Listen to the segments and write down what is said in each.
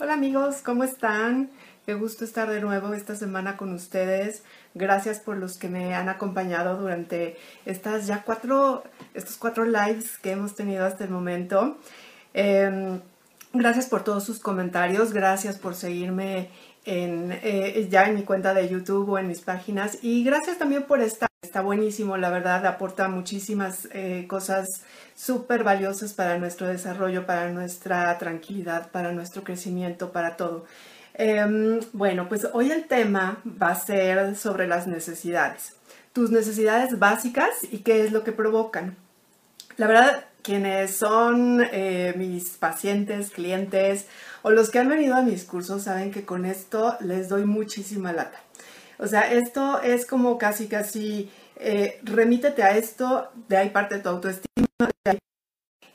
Hola amigos, ¿cómo están? Qué gusto estar de nuevo esta semana con ustedes. Gracias por los que me han acompañado durante estas ya cuatro, estos cuatro lives que hemos tenido hasta el momento. Em, gracias por todos sus comentarios, gracias por seguirme en, eh, ya en mi cuenta de YouTube o en mis páginas y gracias también por estar. Buenísimo, la verdad, aporta muchísimas eh, cosas súper valiosas para nuestro desarrollo, para nuestra tranquilidad, para nuestro crecimiento, para todo. Em, bueno, pues hoy el tema va a ser sobre las necesidades. Tus necesidades básicas y qué es lo que provocan. La verdad, quienes son eh, mis pacientes, clientes o los que han venido a mis cursos saben que con esto les doy muchísima lata. O sea, esto es como casi, casi, eh, remítete a esto, de ahí parte tu autoestima.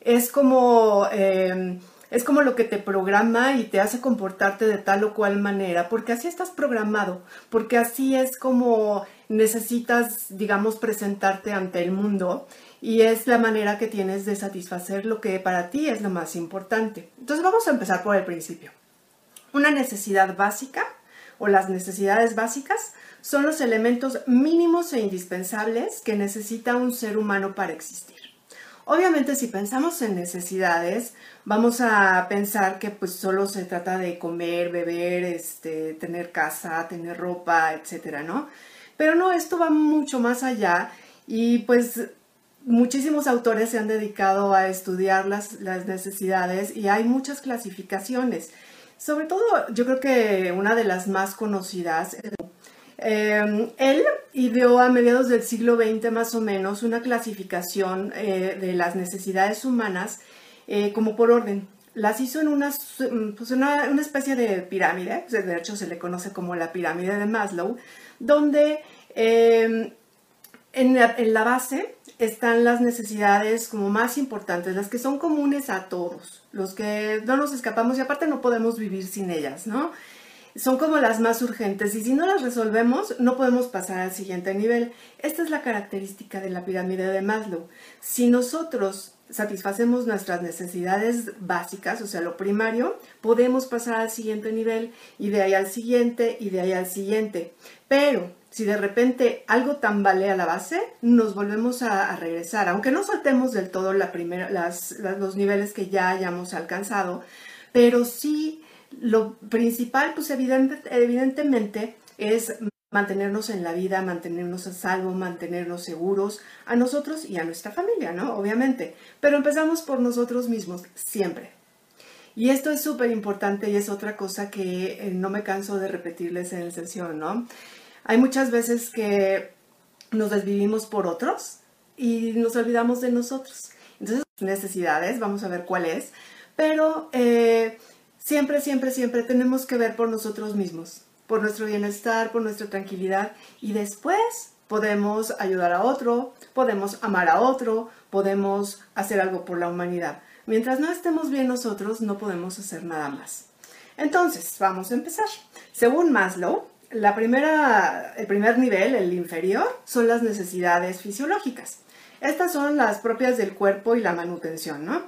Es como, em, es como lo que te programa y te hace comportarte de tal o cual manera, porque así estás programado, porque así es como necesitas, digamos, presentarte ante el mundo y es la manera que tienes de satisfacer lo que para ti es lo más importante. Entonces vamos a empezar por el principio. Una necesidad básica o las necesidades básicas son los elementos mínimos e indispensables que necesita un ser humano para existir. Obviamente si pensamos en necesidades, vamos a pensar que pues solo se trata de comer, beber, este, tener casa, tener ropa, etcétera, ¿no? Pero no, esto va mucho más allá y pues muchísimos autores se han dedicado a estudiar las, las necesidades y hay muchas clasificaciones. Sobre todo, yo creo que una de las más conocidas, eh, él ideó a mediados del siglo XX más o menos una clasificación eh, de las necesidades humanas eh, como por orden. Las hizo en una, pues una, una, especie de pirámide, de hecho se le conoce como la pirámide de Maslow, donde en la, en la base están las necesidades como más importantes, las que son comunes a todos, los que no nos escapamos y aparte no podemos vivir sin ellas, ¿no? Son como las más urgentes y si no las resolvemos no podemos pasar al siguiente nivel. Esta es la característica de la pirámide de Maslow. Si nosotros satisfacemos nuestras necesidades básicas, o sea, lo primario, podemos pasar al siguiente nivel y de ahí al siguiente y de ahí al siguiente. Pero si de repente algo tambalea la base, nos volvemos a, regresar, aunque no saltemos del todo la primera, los niveles que ya hayamos alcanzado, pero sí lo principal, pues evidentemente, es mantenernos en la vida, mantenernos a salvo, mantenernos seguros a nosotros y a nuestra familia, ¿no? Obviamente. Pero empezamos por nosotros mismos, siempre. Y esto es súper importante y es otra cosa que eh, no me canso de repetirles en la sesión, ¿no? Hay muchas veces que nos desvivimos por otros y nos olvidamos de nosotros. Entonces, necesidades, vamos a ver cuál es, pero eh, siempre, siempre, siempre tenemos que ver por nosotros mismos, por nuestro bienestar, por nuestra tranquilidad y después podemos ayudar a otro, podemos amar a otro, podemos hacer algo por la humanidad. Mientras no estemos bien nosotros, no podemos hacer nada más. Entonces, vamos a empezar. Según Maslow, la primera, el primer nivel, el inferior, son las necesidades fisiológicas. Estas son las propias del cuerpo y la manutención, ¿no?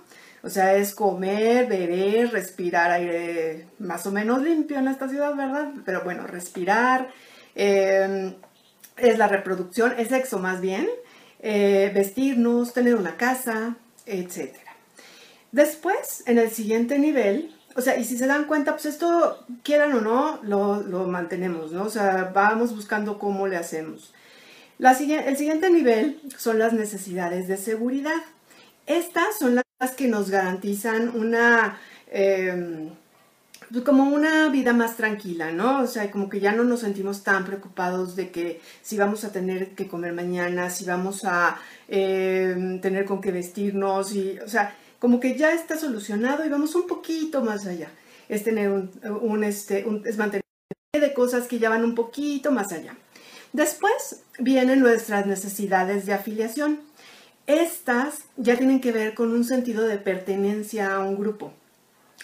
O sea, es comer, beber, respirar aire más o menos limpio en esta ciudad, ¿verdad? Pero bueno, respirar, em, es la reproducción, es sexo más bien, eh, vestirnos, tener una casa, etc. Después, en el siguiente nivel, o sea, y si se dan cuenta, pues esto, quieran o no, lo, mantenemos, ¿no? O sea, vamos buscando cómo le hacemos. El siguiente nivel son las necesidades de seguridad. Estas son las que nos garantizan una, em, pues como una vida más tranquila, ¿no? O sea, como que ya no nos sentimos tan preocupados de que si vamos a tener que comer mañana, si vamos a em, tener con qué vestirnos, y, o sea, como que ya está solucionado y vamos un poquito más allá. Es tener un, este, es mantener de cosas que ya van un poquito más allá. Después vienen nuestras necesidades de afiliación. Estas ya tienen que ver con un sentido de pertenencia a un grupo.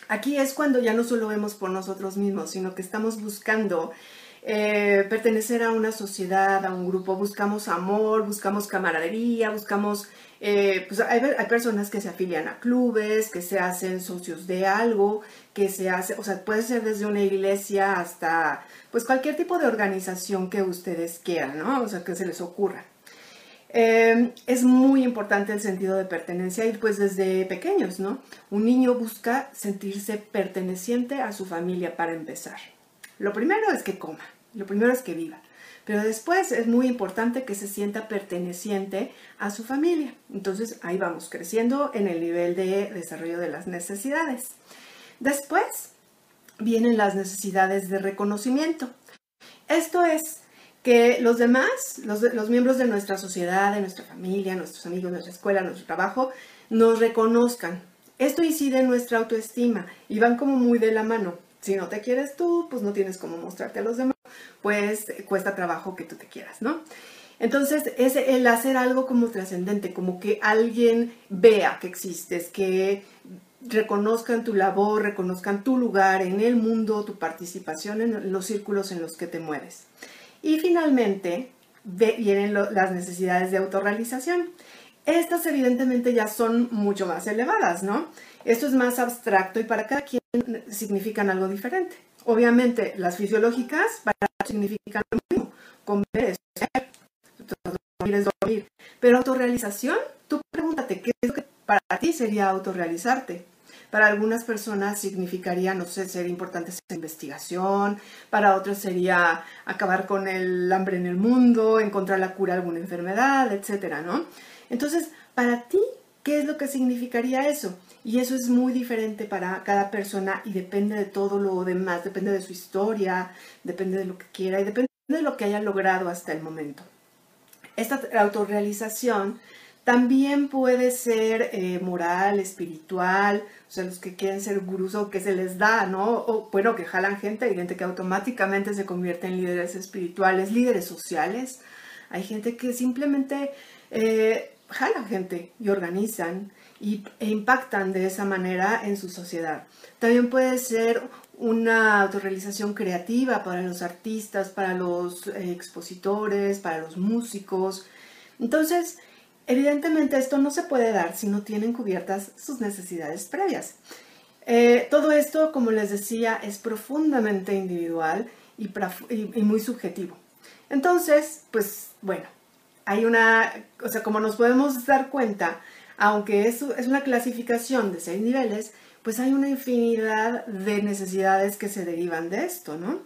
Aquí es cuando ya no solo vemos por nosotros mismos, sino que estamos buscando eh, pertenecer a una sociedad, a un grupo, buscamos amor, buscamos camaradería, buscamos, eh, pues hay, hay, personas que se afilian a clubes, que se hacen socios de algo, que se hace, o sea, puede ser desde una iglesia hasta, pues cualquier tipo de organización que ustedes quieran, ¿no? O sea, que se les ocurra. Eh, es muy importante el sentido de pertenencia y pues desde pequeños, ¿no? Un niño busca sentirse perteneciente a su familia para empezar. Lo primero es que coma, lo primero es que viva, pero después es muy importante que se sienta perteneciente a su familia. Entonces ahí vamos creciendo en el nivel de desarrollo de las necesidades. Después vienen las necesidades de reconocimiento. Esto es que los demás, los, miembros de nuestra sociedad, de nuestra familia, nuestros amigos, nuestra escuela, nuestro trabajo, nos reconozcan. Esto incide en nuestra autoestima y van como muy de la mano. Si no te quieres tú, pues no tienes cómo mostrarte a los demás, pues cuesta trabajo que tú te quieras, ¿no? Entonces es el hacer algo como trascendente, como que alguien vea que existes, que reconozcan tu labor, reconozcan tu lugar en el mundo, tu participación en los círculos en los que te mueves. Y finalmente vienen las necesidades de autorrealización. Estas evidentemente ya son mucho más elevadas, ¿no? Esto es más abstracto y para cada quien significan algo diferente. Obviamente, las fisiológicas para significan lo mismo, comer, dormir dormir. Pero autorrealización, tú pregúntate, ¿qué es lo que para ti sería autorrealizarte? Para algunas personas significaría, no sé, ser importante esa investigación, para otros sería acabar con el hambre en el mundo, encontrar la cura a alguna enfermedad, etcétera, ¿no? Entonces, para ti, ¿qué es lo que significaría eso? Y eso es muy diferente para cada persona y depende de todo lo demás, depende de su historia, depende de lo que quiera y depende de lo que haya logrado hasta el momento. Esta autorrealización también puede ser eh, moral, espiritual, o sea, los que quieren ser gurús o que se les da, ¿no? O bueno, que jalan gente, hay gente que automáticamente se convierte en líderes espirituales, líderes sociales. Hay gente que simplemente eh, jalan gente y organizan y, e impactan de esa manera en su sociedad. También puede ser una autorrealización creativa para los artistas, para los eh, expositores, para los músicos. Entonces, Evidentemente esto no se puede dar si no tienen cubiertas sus necesidades previas. Eh, todo esto, como les decía, es profundamente individual y, muy subjetivo. Entonces, pues bueno, hay una, o sea, como nos podemos dar cuenta, aunque es, es una clasificación de seis niveles, pues hay una infinidad de necesidades que se derivan de esto, ¿no?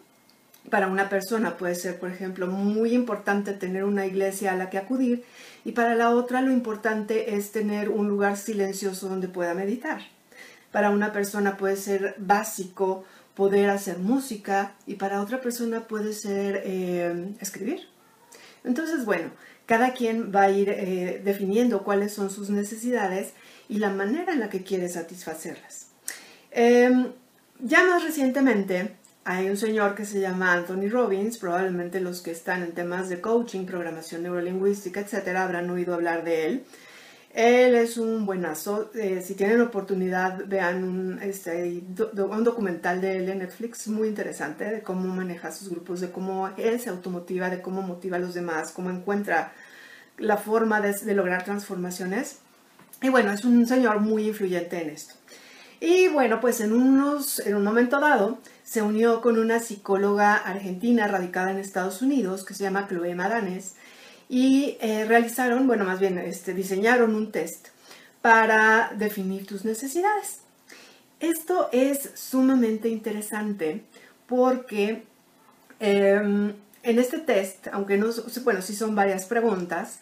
Para una persona puede ser, por ejemplo, muy importante tener una iglesia a la que acudir y para la otra lo importante es tener un lugar silencioso donde pueda meditar. Para una persona puede ser básico poder hacer música y para otra persona puede ser eh, escribir. Entonces, bueno, cada quien va a ir eh, definiendo cuáles son sus necesidades y la manera en la que quiere satisfacerlas. Em, ya más recientemente, hay un señor que se llama Anthony Robbins, probablemente los que están en temas de coaching, programación neurolingüística, etcétera, habrán oído hablar de él. Él es un buenazo. Eh, si tienen oportunidad, vean un, este, un documental de él en Netflix muy interesante de cómo maneja sus grupos, de cómo él se automotiva, de cómo motiva a los demás, cómo encuentra la forma de, de lograr transformaciones. Y bueno, es un señor muy influyente en esto. Y bueno, pues en, unos, en un momento dado se unió con una psicóloga argentina radicada en Estados Unidos que se llama Chloe Madanes y eh, realizaron, bueno, más bien este, diseñaron un test para definir tus necesidades. Esto es sumamente interesante porque em, en este test, aunque no, bueno, sí son varias preguntas,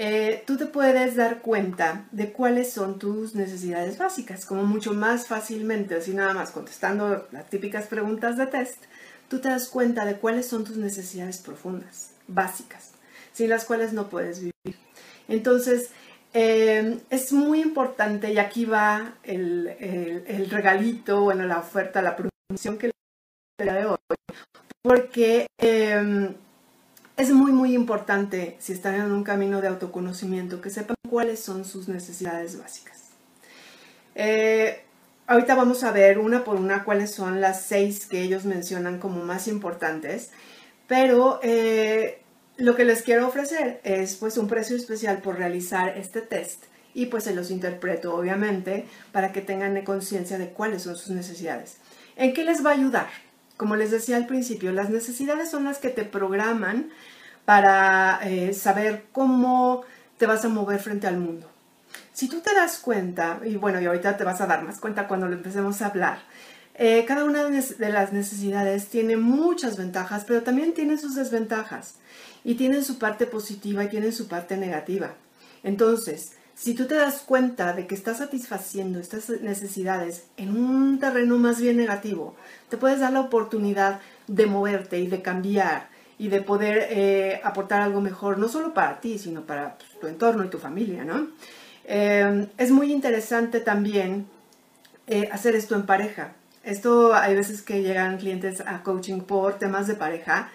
eh, tú te puedes dar cuenta de cuáles son tus necesidades básicas, como mucho más fácilmente, así nada más contestando las típicas preguntas de test, tú te das cuenta de cuáles son tus necesidades profundas, básicas, sin las cuales no puedes vivir. Entonces, eh, es muy importante, y aquí va el, regalito, bueno, la oferta, la promoción que le de hoy, porque... Eh, es muy, muy importante, si están en un camino de autoconocimiento, que sepan cuáles son sus necesidades básicas. Eh, ahorita vamos a ver una por una cuáles son las seis que ellos mencionan como más importantes, Pero eh, lo que les quiero ofrecer es pues un precio especial por realizar este test y pues se los interpreto obviamente para que tengan conciencia de cuáles son sus necesidades. ¿En qué les va a ayudar? Como les decía al principio, las necesidades son las que te programan para eh, saber cómo te vas a mover frente al mundo. Si tú te das cuenta, y bueno, y ahorita te vas a dar más cuenta cuando lo empecemos a hablar, eh, cada una de las necesidades tiene muchas ventajas, pero también tiene sus desventajas. Y tienen su parte positiva y tienen su parte negativa. Entonces, si tú te das cuenta de que estás satisfaciendo estas necesidades en un terreno más bien negativo, te puedes dar la oportunidad de moverte y de cambiar y de poder eh, aportar algo mejor, no solo para ti, sino para tu entorno y tu familia, ¿no? Eh, es muy interesante también hacer esto en pareja. Esto hay veces que llegan clientes a coaching por temas de pareja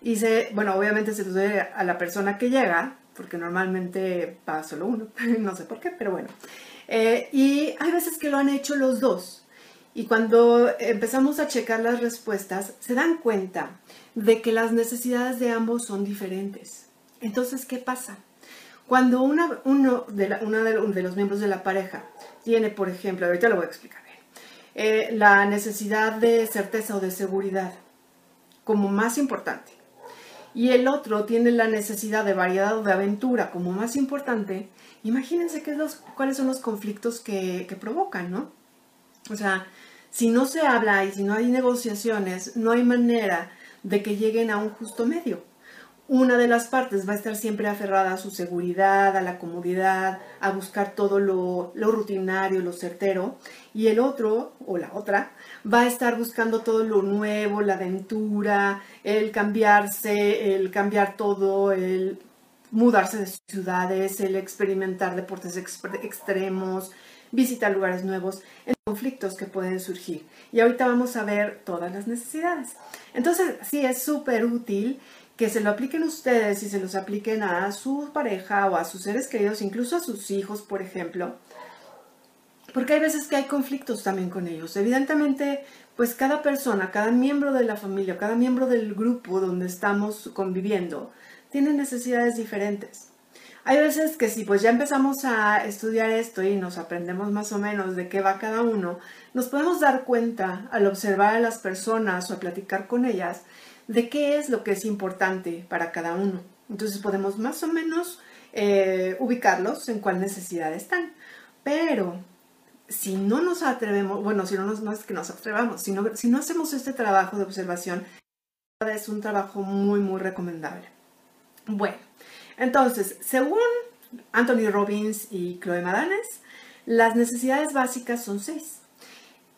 y se, bueno, obviamente se sucede a la persona que llega, porque normalmente va solo uno, no sé por qué, pero bueno. Eh, y hay veces que lo han hecho los dos. Y cuando empezamos a checar las respuestas, se dan cuenta de que las necesidades de ambos son diferentes. Entonces, ¿qué pasa? Cuando una, uno, de, de los miembros de la pareja tiene, por ejemplo, ahorita lo voy a explicar, eh, la necesidad de certeza o de seguridad como más importante. Y el otro tiene la necesidad de variedad o de aventura como más importante. Imagínense qué los, cuáles son los conflictos que, que provocan, ¿no? O sea, si no se habla y si no hay negociaciones, no hay manera de que lleguen a un justo medio. Una de las partes va a estar siempre aferrada a su seguridad, a la comodidad, a buscar todo lo, rutinario, lo certero, y el otro o la otra va a estar buscando todo lo nuevo, la aventura, el cambiarse, el cambiar todo, el mudarse de ciudades, el experimentar deportes extremos, visitar lugares nuevos, en conflictos que pueden surgir. Y ahorita vamos a ver todas las necesidades. Entonces, sí, es súper útil que se lo apliquen ustedes y se los apliquen a su pareja o a sus seres queridos, incluso a sus hijos, por ejemplo. Porque hay veces que hay conflictos también con ellos. Evidentemente, pues cada persona, cada miembro de la familia, cada miembro del grupo donde estamos conviviendo, tiene necesidades diferentes. Hay veces que si pues ya empezamos a estudiar esto y nos aprendemos más o menos de qué va cada uno, nos podemos dar cuenta al observar a las personas o a platicar con ellas de qué es lo que es importante para cada uno. Entonces podemos más o menos eh, ubicarlos en cuál necesidad están. Pero si no nos atrevemos, bueno, si no, nos, no es que nos atrevamos, si no hacemos este trabajo de observación, es un trabajo muy, muy recomendable. Bueno, entonces, según Anthony Robbins y Chloe Madanes, las necesidades básicas son seis.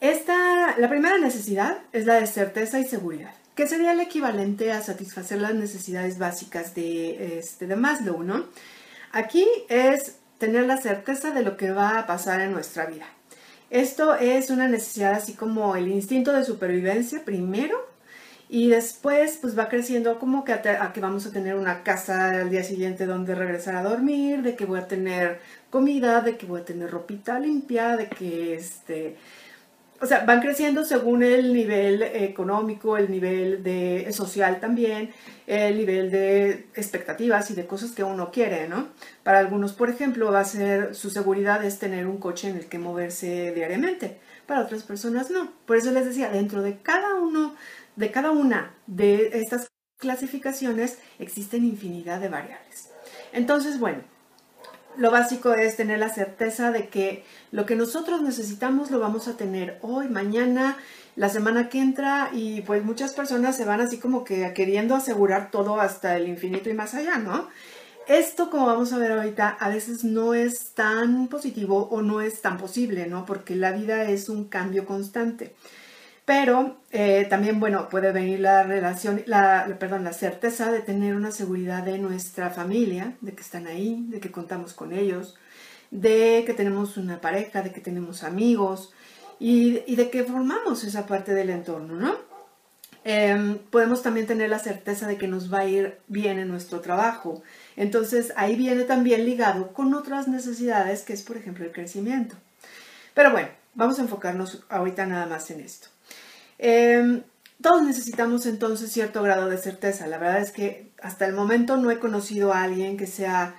Esta, la primera necesidad es la de certeza y seguridad que sería el equivalente a satisfacer las necesidades básicas de, este, de Maslow. Aquí es tener la certeza de lo que va a pasar en nuestra vida. Esto es una necesidad así como el instinto de supervivencia primero y después pues va creciendo como que a, que vamos a tener una casa al día siguiente donde regresar a dormir, de que voy a tener comida, de que voy a tener ropita limpia, de que este o sea, van creciendo según el nivel económico, el nivel de, social también, el nivel de expectativas y de cosas que uno quiere, ¿no? Para algunos, por ejemplo, va a ser su seguridad es tener un coche en el que moverse diariamente. Para otras personas no. Por eso les decía, dentro de cada uno, de cada una de estas clasificaciones existen infinidad de variables. Entonces, bueno, lo básico es tener la certeza de que lo que nosotros necesitamos lo vamos a tener hoy, mañana, la semana que entra y pues muchas personas se van así como que queriendo asegurar todo hasta el infinito y más allá, ¿no? Esto, como vamos a ver ahorita, a veces no es tan positivo o no es tan posible, ¿no? Porque la vida es un cambio constante. Pero eh, también, bueno, puede venir la relación, la, perdón, la certeza de tener una seguridad de nuestra familia, de que están ahí, de que contamos con ellos, de que tenemos una pareja, de que tenemos amigos y, de que formamos esa parte del entorno, ¿no? Em, podemos también tener la certeza de que nos va a ir bien en nuestro trabajo. Entonces ahí viene también ligado con otras necesidades, que es por ejemplo el crecimiento. Pero bueno, vamos a enfocarnos ahorita nada más en esto. Em, todos necesitamos entonces cierto grado de certeza. La verdad es que hasta el momento no he conocido a alguien que sea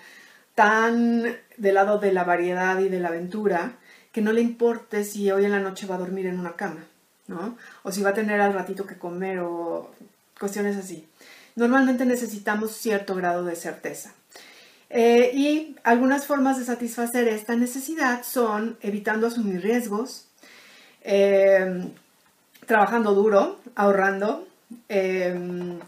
tan del lado de la variedad y de la aventura que no le importe si hoy en la noche va a dormir en una cama, ¿no? O si va a tener al ratito que comer o cuestiones así. Normalmente necesitamos cierto grado de certeza. Eh, y algunas formas de satisfacer esta necesidad son evitando asumir riesgos, eh, trabajando duro, ahorrando, em,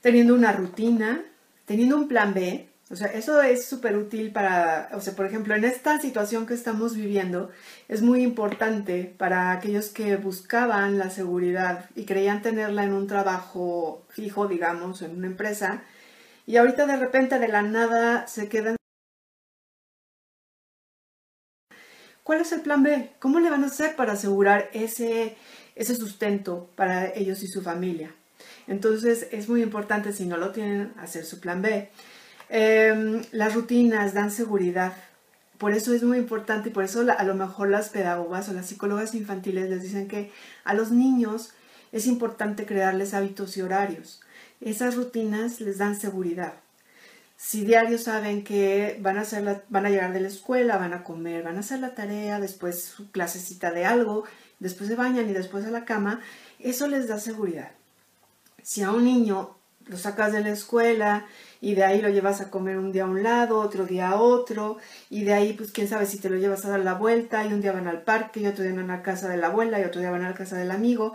teniendo una rutina, teniendo un plan B. O sea, eso es súper útil para, o sea, por ejemplo, en esta situación que estamos viviendo, es muy importante para aquellos que buscaban la seguridad y creían tenerla en un trabajo fijo, digamos, en una empresa, y ahorita de repente de la nada se quedan ¿Cuál es el plan B? ¿Cómo le van a hacer para asegurar ese, ese sustento para ellos y su familia? Entonces es muy importante, si no lo tienen, hacer su plan B. Em, las rutinas dan seguridad. Por eso es muy importante y por eso a lo mejor las pedagogas o las psicólogas infantiles les dicen que a los niños es importante crearles hábitos y horarios. Esas rutinas les dan seguridad si diario saben que van a, hacer van a llegar de la escuela, van a comer, van a hacer la tarea, después su clasecita de algo, después se bañan y después a la cama, eso les da seguridad. Si a un niño lo sacas de la escuela y de ahí lo llevas a comer un día a un lado, otro día a otro, y de ahí, pues quién sabe si te lo llevas a dar la vuelta, y un día van al parque, y otro día van a la casa de la abuela, y otro día van a la casa del amigo,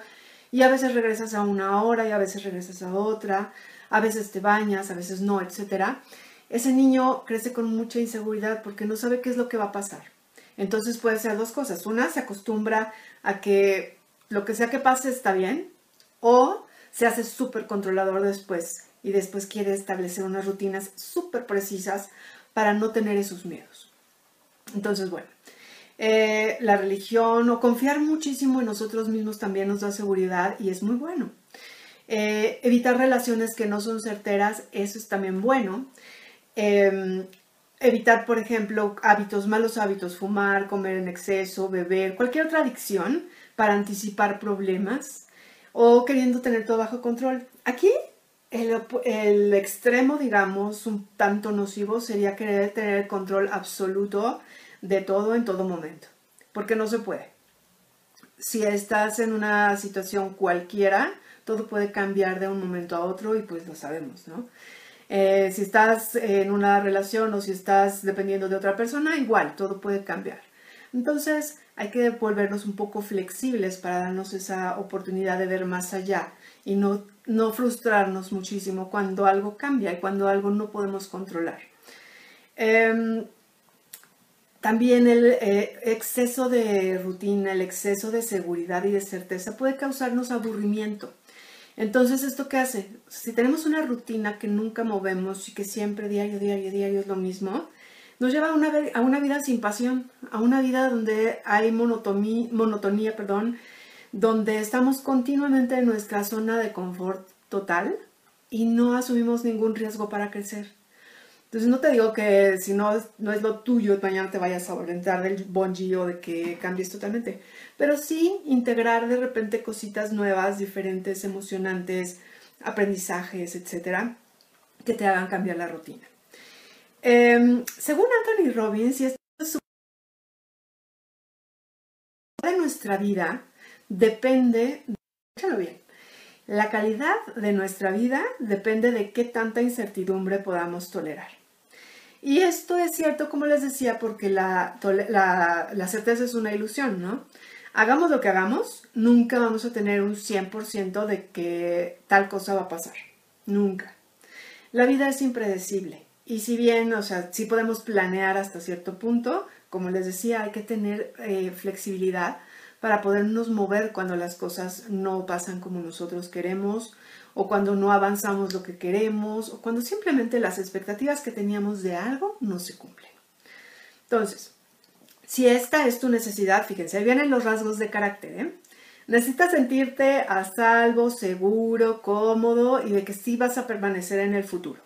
y a veces regresas a una hora, y a veces regresas a otra, a veces te bañas, a veces no, etc. Ese niño crece con mucha inseguridad porque no sabe qué es lo que va a pasar. Entonces puede ser dos cosas. Una, se acostumbra a que lo que sea que pase está bien o se hace súper controlador después y después quiere establecer unas rutinas súper precisas para no tener esos miedos. Entonces, bueno, eh, la religión o confiar muchísimo en nosotros mismos también nos da seguridad y es muy bueno. Eh, evitar relaciones que no son certeras, eso es también bueno. Em, evitar, por ejemplo, hábitos, malos hábitos, fumar, comer en exceso, beber, cualquier otra adicción para anticipar problemas o queriendo tener todo bajo control. Aquí el, extremo, digamos, un tanto nocivo sería querer tener el control absoluto de todo en todo momento, porque no se puede. Si estás en una situación cualquiera, todo puede cambiar de un momento a otro y pues lo sabemos, ¿no? Eh, si estás en una relación o si estás dependiendo de otra persona, igual, todo puede cambiar. Entonces hay que volvernos un poco flexibles para darnos esa oportunidad de ver más allá y no, no frustrarnos muchísimo cuando algo cambia y cuando algo no podemos controlar. Em, también el eh, exceso de rutina, el exceso de seguridad y de certeza puede causarnos aburrimiento. Entonces, ¿esto qué hace? Si tenemos una rutina que nunca movemos y que siempre diario, diario, diario es lo mismo, nos lleva a una, a una vida sin pasión, a una vida donde hay monotonía, perdón, donde estamos continuamente en nuestra zona de confort total y no asumimos ningún riesgo para crecer. Entonces no te digo que si no, no es lo tuyo, mañana te vayas a orientar del bungee o de que cambies totalmente pero sí integrar de repente cositas nuevas, diferentes, emocionantes, aprendizajes, etcétera, que te hagan cambiar la rutina. Em, según Anthony Robbins, y esto es de nuestra vida depende, escúchalo bien, la calidad de nuestra vida depende de qué tanta incertidumbre podamos tolerar. Y esto es cierto, como les decía, porque la, la certeza es una ilusión, ¿no? hagamos lo que hagamos, nunca vamos a tener un 100% de que tal cosa va a pasar. Nunca. La vida es impredecible. Y si bien, o sea, sí podemos planear hasta cierto punto, como les decía, hay que tener eh, flexibilidad para podernos mover cuando las cosas no pasan como nosotros queremos, o cuando no avanzamos lo que queremos, o cuando simplemente las expectativas que teníamos de algo no se cumplen. Entonces, si esta es tu necesidad, fíjense, ahí vienen los rasgos de carácter. ¿eh? Necesitas sentirte a salvo, seguro, cómodo y de que sí vas a permanecer en el futuro.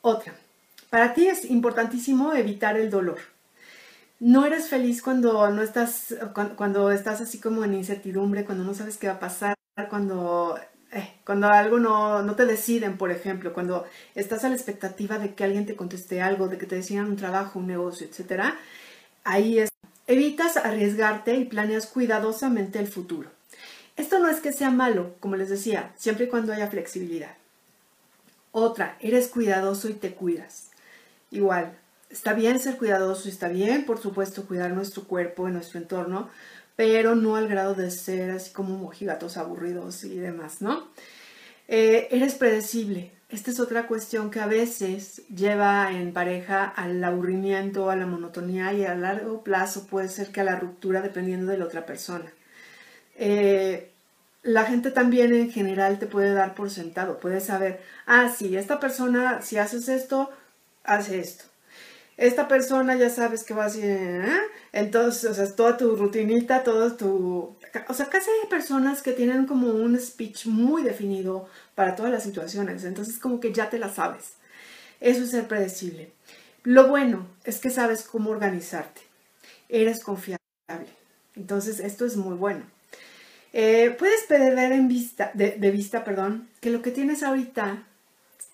Otra, para ti es importantísimo evitar el dolor. No eres feliz cuando no estás, cuando, estás así como en incertidumbre, cuando no sabes qué va a pasar, cuando, eh, cuando algo no, no, te deciden, por ejemplo, cuando estás a la expectativa de que alguien te conteste algo, de que te decidan un trabajo, un negocio, etcétera, ahí es. Evitas arriesgarte y planeas cuidadosamente el futuro. Esto no es que sea malo, como les decía, siempre y cuando haya flexibilidad. Otra, eres cuidadoso y te cuidas. Igual, está bien ser cuidadoso, está bien, por supuesto, cuidar nuestro cuerpo y nuestro entorno, pero no al grado de ser así como mojigatos aburridos y demás, ¿no? Eh, eres predecible. Esta es otra cuestión que a veces lleva en pareja al aburrimiento, a la monotonía y a largo plazo puede ser que a la ruptura dependiendo de la otra persona. Eh, la gente también en general te puede dar por sentado, puede saber, ah, sí, esta persona, si haces esto, hace esto esta persona ya sabes que va a ser, ¿eh? entonces, o sea, toda tu rutinita, todo tu... O sea, casi hay personas que tienen como un speech muy definido para todas las situaciones, entonces como que ya te la sabes. Eso es ser predecible. Lo bueno es que sabes cómo organizarte. Eres confiable. Entonces, esto es muy bueno. Eh, puedes perder en vista, de, de vista, perdón, que lo que tienes ahorita,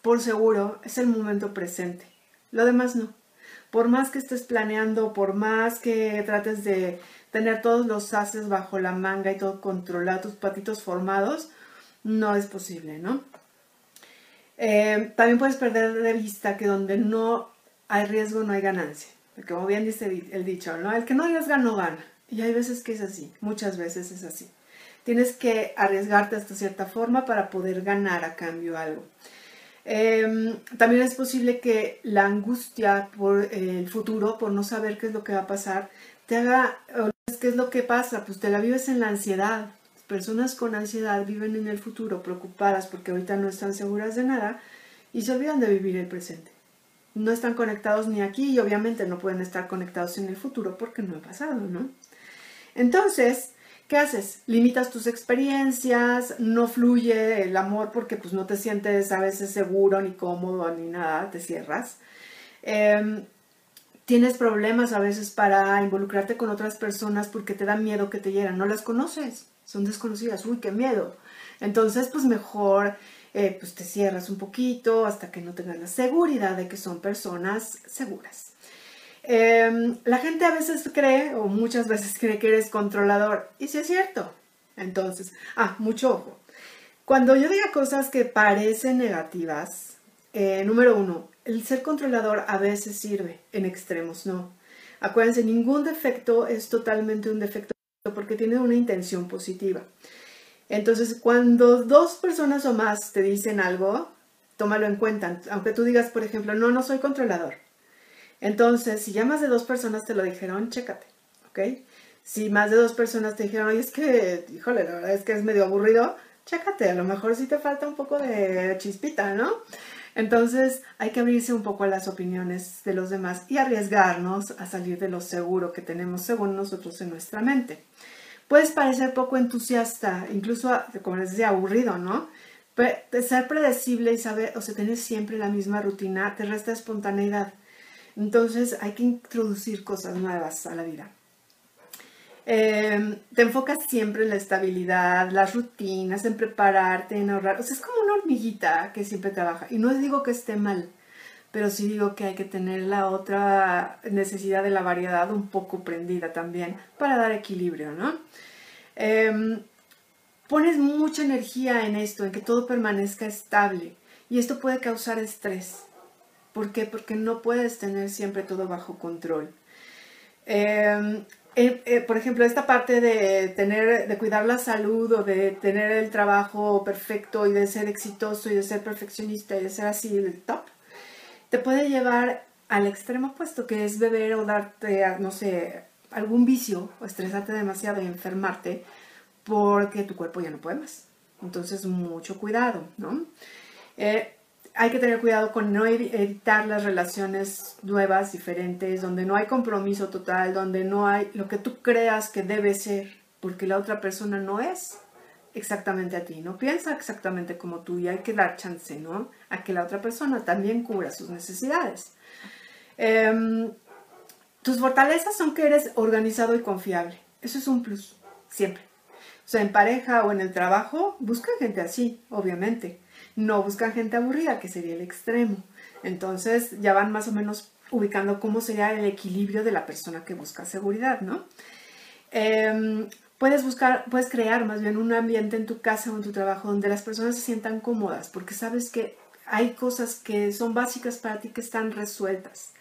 por seguro, es el momento presente. Lo demás no por más que estés planeando, por más que trates de tener todos los haces bajo la manga y todo controlado, tus patitos formados, no es posible, ¿no? Eh, también puedes perder de vista que donde no hay riesgo no hay ganancia. Como bien dice el dicho, ¿no? El que no arriesga no gana. Y hay veces que es así, muchas veces es así. Tienes que arriesgarte hasta cierta forma para poder ganar a cambio algo. Em, también es posible que la angustia por el futuro, por no saber qué es lo que va a pasar, te haga, ¿qué es lo que pasa? Pues te la vives en la ansiedad. Personas con ansiedad viven en el futuro preocupadas porque ahorita no están seguras de nada y se olvidan de vivir el presente. No están conectados ni aquí y obviamente no pueden estar conectados en el futuro porque no ha pasado, ¿no? Entonces, ¿Qué haces? Limitas tus experiencias, no fluye el amor porque pues no te sientes a veces seguro ni cómodo ni nada, te cierras. Em, tienes problemas a veces para involucrarte con otras personas porque te da miedo que te hieran, no las conoces, son desconocidas, uy, qué miedo. Entonces pues mejor eh, pues te cierras un poquito hasta que no tengas la seguridad de que son personas seguras. Em, la gente a veces cree, o muchas veces cree que eres controlador, y si es cierto. Entonces, ah, mucho ojo. Cuando yo diga cosas que parecen negativas, eh, número uno, el ser controlador a veces sirve, en extremos no. Acuérdense, ningún defecto es totalmente un defecto porque tiene una intención positiva. Entonces, cuando dos personas o más te dicen algo, tómalo en cuenta. Aunque tú digas, por ejemplo, no, no soy controlador. Entonces, si ya más de dos personas te lo dijeron, chécate, ¿ok? Si más de dos personas te dijeron, oye, es que, híjole, la verdad es que es medio aburrido, chécate, a lo mejor sí te falta un poco de chispita, ¿no? Entonces hay que abrirse un poco a las opiniones de los demás y arriesgarnos a salir de lo seguro que tenemos según nosotros en nuestra mente. Puedes parecer poco entusiasta, incluso, como les decía, aburrido, ¿no? Pero ser predecible y saber, o sea, tener siempre la misma rutina te resta espontaneidad. Entonces hay que introducir cosas nuevas a la vida. Em, te enfocas siempre en la estabilidad, las rutinas, en prepararte, en ahorrar. O sea, es como una hormiguita que siempre trabaja. Y no digo que esté mal, pero sí digo que hay que tener la otra necesidad de la variedad un poco prendida también para dar equilibrio, ¿no? Em, pones mucha energía en esto, en que todo permanezca estable. Y esto puede causar estrés. ¿Por qué? Porque no puedes tener siempre todo bajo control. Em, eh, eh, por ejemplo, esta parte de tener, de cuidar la salud o de tener el trabajo perfecto y de ser exitoso y de ser perfeccionista y de ser así el top, te puede llevar al extremo opuesto, que es beber o darte, no sé, algún vicio o estresarte demasiado y enfermarte porque tu cuerpo ya no puede más. Entonces, mucho cuidado, ¿no? Eh, hay que tener cuidado con no evitar las relaciones nuevas, diferentes, donde no hay compromiso total, donde no hay lo que tú creas que debe ser, porque la otra persona no es exactamente a ti, no piensa exactamente como tú y hay que dar chance, ¿no? A que la otra persona también cubra sus necesidades. Em, tus fortalezas son que eres organizado y confiable. Eso es un plus, siempre. O sea, en pareja o en el trabajo, buscan gente así, obviamente. No buscan gente aburrida, que sería el extremo. Entonces ya van más o menos ubicando cómo sería el equilibrio de la persona que busca seguridad, ¿no? Em, puedes buscar, puedes crear más bien un ambiente en tu casa o en tu trabajo donde las personas se sientan cómodas, porque sabes que hay cosas que son básicas para ti que están resueltas.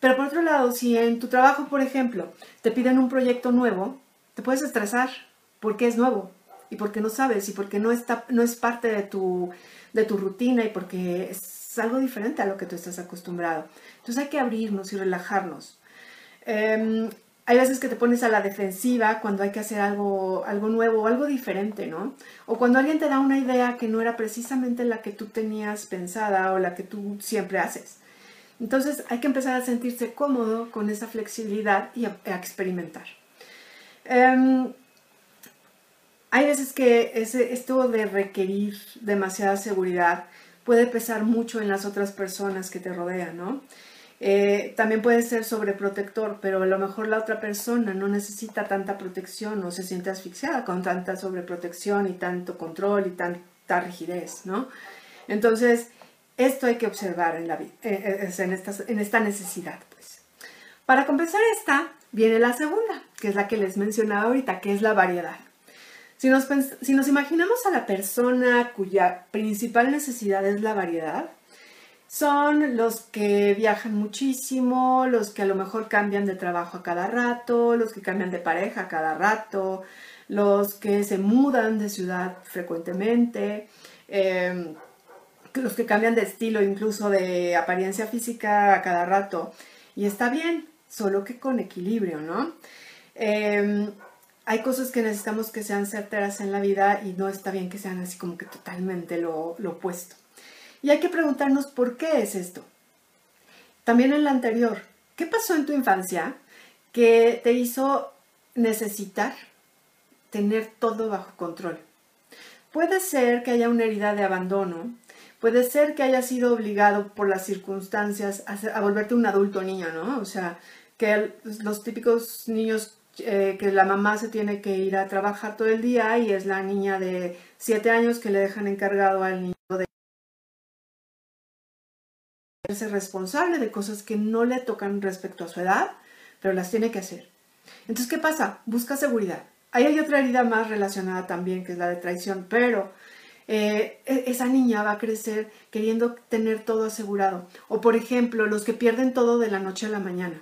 Pero por otro lado, si en tu trabajo, por ejemplo, te piden un proyecto nuevo, te puedes estresar porque es nuevo y porque no sabes y porque no, está, no es parte de tu, de tu rutina y porque es algo diferente a lo que tú estás acostumbrado. Entonces hay que abrirnos y relajarnos. Em, hay veces que te pones a la defensiva cuando hay que hacer algo, algo nuevo o algo diferente, ¿no? O cuando alguien te da una idea que no era precisamente la que tú tenías pensada o la que tú siempre haces. Entonces hay que empezar a sentirse cómodo con esa flexibilidad y a, experimentar. Em, hay veces que ese, esto de requerir demasiada seguridad puede pesar mucho en las otras personas que te rodean, ¿no? Eh, también puede ser sobreprotector, pero a lo mejor la otra persona no necesita tanta protección o se siente asfixiada con tanta sobreprotección y tanto control y tanta rigidez, ¿no? Entonces, esto hay que observar en, eh, eh, esta, en esta necesidad. Pues. Para compensar esta, viene la segunda, que es la que les mencionaba ahorita, que es la variedad. Si nos, imaginamos a la persona cuya principal necesidad es la variedad, son los que viajan muchísimo, los que a lo mejor cambian de trabajo a cada rato, los que cambian de pareja a cada rato, los que se mudan de ciudad frecuentemente, em, los que cambian de estilo, incluso de apariencia física a cada rato. Y está bien, solo que con equilibrio, ¿no? Em, hay cosas que necesitamos que sean certeras en la vida y no está bien que sean así como que totalmente lo opuesto. Y hay que preguntarnos por qué es esto. También en la anterior, ¿qué pasó en tu infancia que te hizo necesitar tener todo bajo control? Puede ser que haya una herida de abandono, puede ser que hayas sido obligado por las circunstancias a, volverte un adulto niño, ¿no? O sea, que los típicos niños eh, que la mamá se tiene que ir a trabajar todo el día y es la niña de siete años que le dejan encargado al niño de ser responsable de cosas que no le tocan respecto a su edad, pero las tiene que hacer. Entonces, ¿qué pasa? Busca seguridad. Ahí hay otra herida más relacionada también, que es la de traición, pero eh, e-, esa niña va a crecer queriendo tener todo asegurado. O, por ejemplo, los que pierden todo de la noche a la mañana.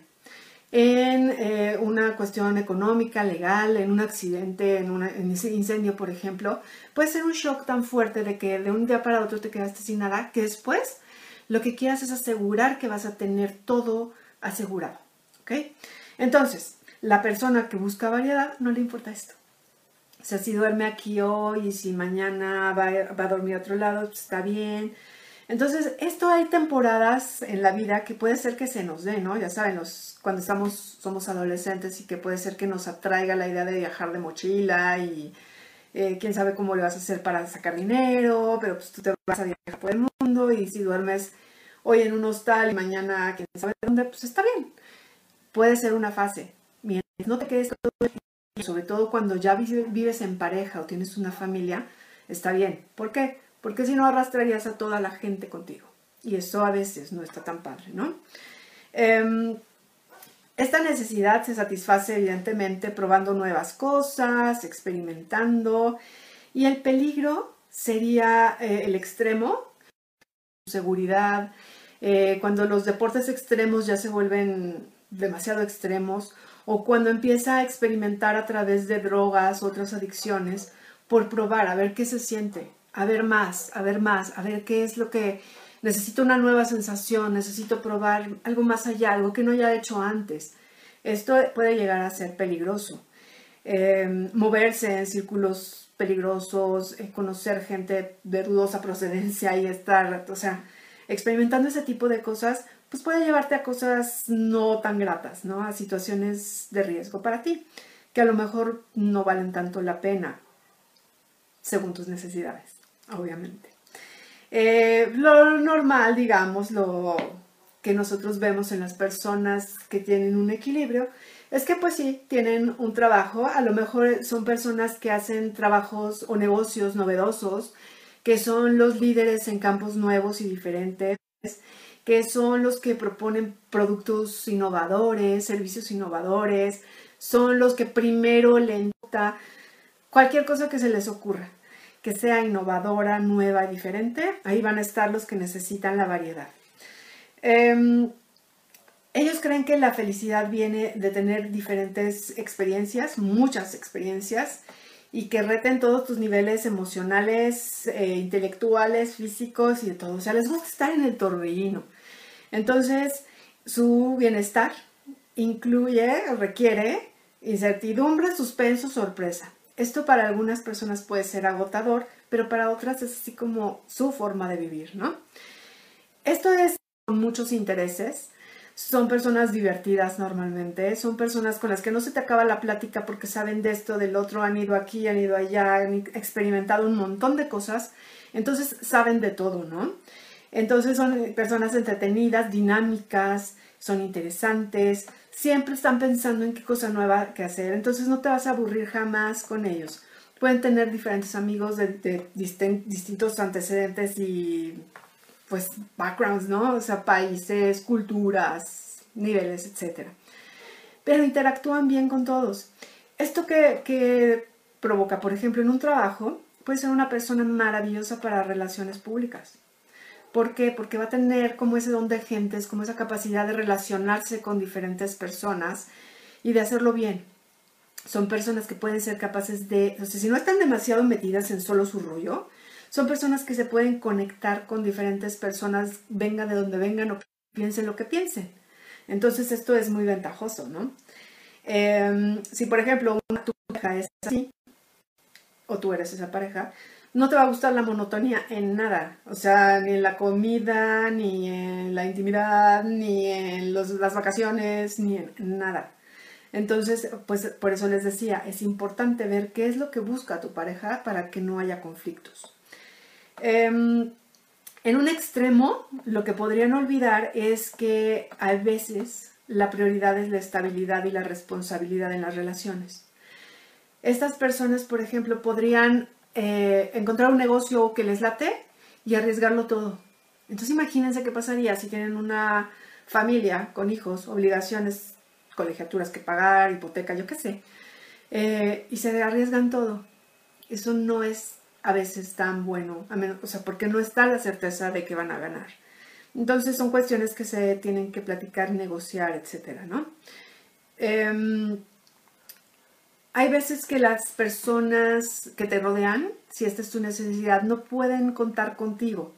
En eh, una cuestión económica, legal, en un accidente, en, un incendio, por ejemplo, puede ser un shock tan fuerte de que de un día para otro te quedaste sin nada, que después lo que quieras es asegurar que vas a tener todo asegurado. ¿Ok? Entonces, la persona que busca variedad no le importa esto. O sea, si duerme aquí hoy y si mañana va, a dormir a otro lado, pues está bien. Entonces, esto hay temporadas en la vida que puede ser que se nos dé, ¿no? Ya saben, los, cuando estamos, somos adolescentes y que puede ser que nos atraiga la idea de viajar de mochila y eh, quién sabe cómo le vas a hacer para sacar dinero, pero pues tú te vas a viajar por el mundo y si duermes hoy en un hostal y mañana quién sabe dónde, pues está bien. Puede ser una fase. Mientras no te quedes sobre todo cuando ya vives en pareja o tienes una familia, está bien. ¿Por qué? Porque si no arrastrarías a toda la gente contigo. Y eso a veces no está tan padre, ¿no? Em, esta necesidad se satisface evidentemente probando nuevas cosas, experimentando. Y el peligro sería eh, el extremo, seguridad, eh, cuando los deportes extremos ya se vuelven demasiado extremos o cuando empieza a experimentar a través de drogas, otras adicciones, por probar, a ver qué se siente, a ver más, a ver más, a ver qué es lo que necesito una nueva sensación, necesito probar algo más allá, algo que no haya hecho antes. Esto puede llegar a ser peligroso. Em, moverse en círculos peligrosos, eh, conocer gente de dudosa procedencia y estar, o sea, experimentando ese tipo de cosas, pues puede llevarte a cosas no tan gratas, ¿no? A situaciones de riesgo para ti, que a lo mejor no valen tanto la pena, según tus necesidades, obviamente. Eh, lo normal, digamos, lo, que nosotros vemos en las personas que tienen un equilibrio es que pues sí, tienen un trabajo, a lo mejor son personas que hacen trabajos o negocios novedosos, que son los líderes en campos nuevos y diferentes, que son los que proponen productos innovadores, servicios innovadores, son los que primero le cualquier cosa que se les ocurra, que sea innovadora, nueva, diferente, ahí van a estar los que necesitan la variedad. Em, ellos creen que la felicidad viene de tener diferentes experiencias, muchas experiencias, y que reten todos tus niveles emocionales, eh, intelectuales, físicos y de todo. O sea, les gusta estar en el torbellino. Entonces, su bienestar incluye, requiere incertidumbre, suspenso, sorpresa. Esto para algunas personas puede ser agotador, pero para otras es así como su forma de vivir, ¿no? Esto es con muchos intereses. Son personas divertidas normalmente, son personas con las que no se te acaba la plática porque saben de esto, del otro, han ido aquí, han ido allá, han experimentado un montón de cosas, entonces saben de todo, ¿no? Entonces son personas entretenidas, dinámicas, son interesantes, siempre están pensando en qué cosa nueva que hacer, entonces no te vas a aburrir jamás con ellos. Pueden tener diferentes amigos de, distintos antecedentes y pues backgrounds, ¿no? O sea, países, culturas, niveles, etc. Pero interactúan bien con todos. Esto que, que provoca, por ejemplo, en un trabajo, puede ser una persona maravillosa para relaciones públicas ¿Por qué? Porque va a tener como ese don de gentes, como esa capacidad de relacionarse con diferentes personas y de hacerlo bien. Son personas que pueden ser capaces de, si no están demasiado metidas en solo su rollo, son personas que se pueden conectar con diferentes personas, venga de donde vengan o piensen lo que piensen. Entonces esto es muy ventajoso, ¿no? Em, si por ejemplo una pareja es así, o tú eres esa pareja, no te va a gustar la monotonía en nada. O sea, ni en la comida, ni en la intimidad, ni en las vacaciones, ni en nada. Entonces, pues por eso les decía, es importante ver qué es lo que busca tu pareja para que no haya conflictos. Em, en un extremo, lo que podrían olvidar es que a veces la prioridad es la estabilidad y la responsabilidad en las relaciones. Estas personas, por ejemplo, podrían eh, encontrar un negocio que les late y arriesgarlo todo. Entonces imagínense qué pasaría si tienen una familia con hijos, obligaciones, colegiaturas que pagar, hipoteca, yo qué sé, eh, y se arriesgan todo. Eso no es a veces tan bueno, a menos, o sea, porque no está la certeza de que van a ganar. Entonces son cuestiones que se tienen que platicar, negociar, etcétera, ¿no? Em, hay veces que las personas que te rodean, si esta es tu necesidad, no pueden contar contigo.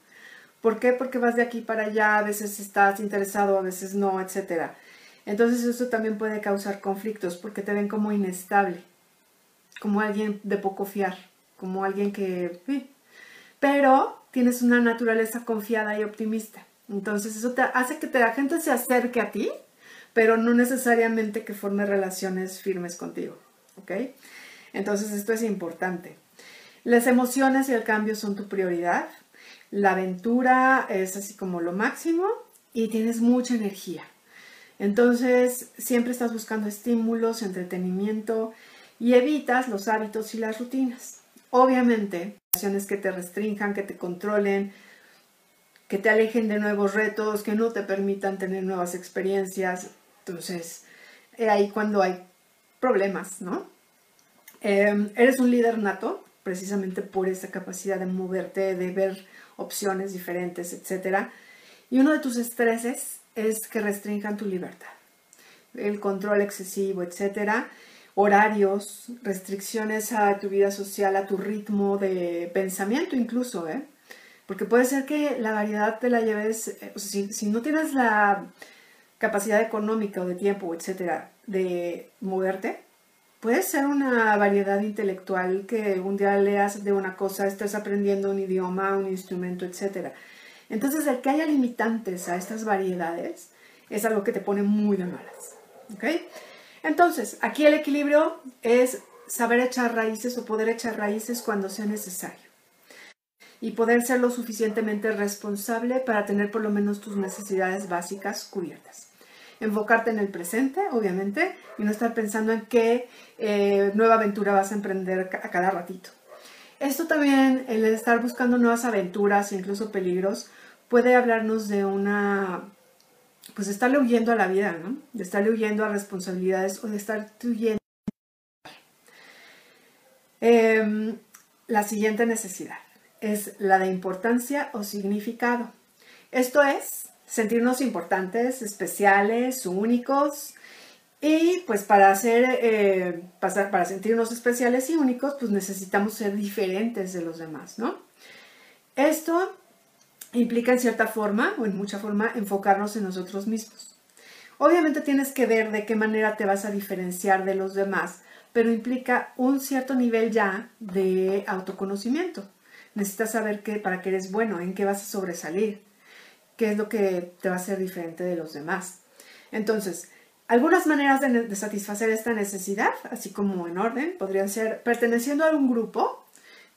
¿Por qué? Porque vas de aquí para allá, a veces estás interesado, a veces no, etc. Entonces eso también puede causar conflictos porque te ven como inestable, como alguien de poco fiar, como alguien que... Pero tienes una naturaleza confiada y optimista. Entonces eso te hace que la gente se acerque a ti, pero no necesariamente que forme relaciones firmes contigo. ¿Ok? Entonces esto es importante. Las emociones y el cambio son tu prioridad. La aventura es así como lo máximo y tienes mucha energía. Entonces siempre estás buscando estímulos, entretenimiento y evitas los hábitos y las rutinas. Obviamente, situaciones que te restrinjan, que te controlen, que te alejen de nuevos retos, que no te permitan tener nuevas experiencias. Entonces, ahí cuando hay problemas, ¿no? Em, eres un líder nato, precisamente por esa capacidad de moverte, de ver opciones diferentes, etc. Y uno de tus estreses es que restrinjan tu libertad. El control excesivo, etc. Horarios, restricciones a tu vida social, a tu ritmo de pensamiento incluso, ¿eh? Porque puede ser que la variedad te la lleves, eh, si, si, no tienes la capacidad económica o de tiempo, etcétera, de moverte, puede ser una variedad intelectual que un día leas de una cosa, estés aprendiendo un idioma, un instrumento, etc. Entonces, el que haya limitantes a estas variedades es algo que te pone muy de malas. ¿Ok? Entonces, aquí el equilibrio es saber echar raíces o poder echar raíces cuando sea necesario. y poder ser lo suficientemente responsable para tener por lo menos tus necesidades básicas cubiertas. Enfocarte en el presente, obviamente, y no estar pensando en qué eh, nueva aventura vas a emprender a cada ratito. Esto también, el estar buscando nuevas aventuras e incluso peligros, puede hablarnos de una, pues estarle huyendo a la vida, ¿no? De estarle huyendo a responsabilidades o de estar huyendo. Eh, la siguiente necesidad es la de importancia o significado. Esto es sentirnos importantes, especiales, únicos. Y pues para, hacer, eh, para sentirnos especiales y únicos, pues necesitamos ser diferentes de los demás, ¿no? Esto implica en cierta forma, o en mucha forma, enfocarnos en nosotros mismos. Obviamente tienes que ver de qué manera te vas a diferenciar de los demás, pero implica un cierto nivel ya de autoconocimiento. Necesitas saber qué, para qué eres bueno, en qué vas a sobresalir, qué es lo que te va a hacer diferente de los demás. Entonces, algunas maneras de, satisfacer esta necesidad, así como en orden, podrían ser perteneciendo a un grupo.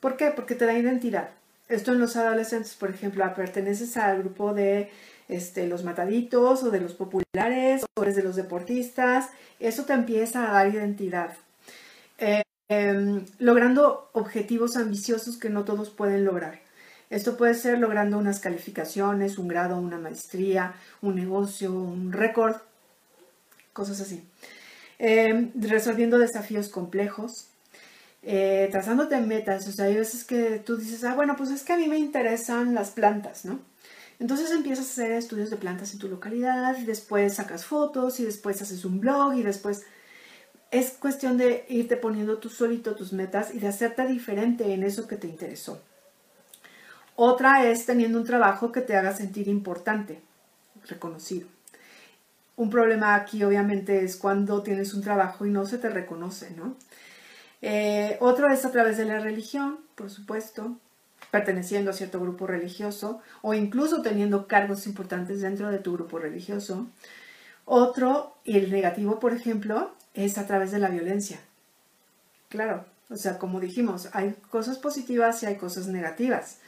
¿Por qué? Porque te da identidad. Esto en los adolescentes, por ejemplo, perteneces al grupo de este, los mataditos o de los populares o eres de los deportistas. Eso te empieza a dar identidad. Eh, Em, logrando objetivos ambiciosos que no todos pueden lograr. Esto puede ser logrando unas calificaciones, un grado, una maestría, un negocio, un récord, cosas así. Em, resolviendo desafíos complejos, eh, trazándote metas. O sea, hay veces que tú dices, ah, bueno, pues es que a mí me interesan las plantas, ¿no? Entonces empiezas a hacer estudios de plantas en tu localidad, después sacas fotos y después haces un blog y después es cuestión de irte poniendo tú solito tus metas y de hacerte diferente en eso que te interesó. Otra es teniendo un trabajo que te haga sentir importante, reconocido. Un problema aquí obviamente es cuando tienes un trabajo y no se te reconoce, ¿no? Eh, otro es a través de la religión, por supuesto, perteneciendo a cierto grupo religioso o incluso teniendo cargos importantes dentro de tu grupo religioso. Otro, y el negativo, por ejemplo, es a través de la violencia. Claro, o sea, como dijimos, hay cosas positivas y hay cosas negativas.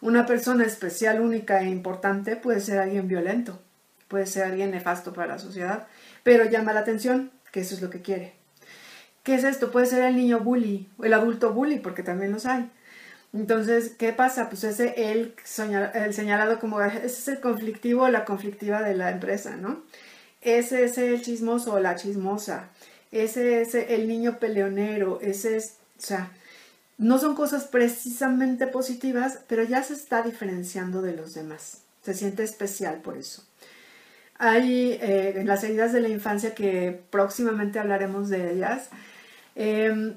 Una persona especial, única e importante puede ser alguien violento, puede ser alguien nefasto para la sociedad, pero llama la atención, que eso es lo que quiere. ¿Qué es esto? Puede ser el niño bully o el adulto bully, porque también los hay. Entonces, ¿qué pasa? Pues ese el, el señalado como ese es el conflictivo o la conflictiva de la empresa, ¿no? Ese es el chismoso o la chismosa ese es el niño peleonero, ese es, o sea, no son cosas precisamente positivas, pero ya se está diferenciando de los demás. Se siente especial por eso. Hay eh, en las heridas de la infancia que próximamente hablaremos de ellas. Em,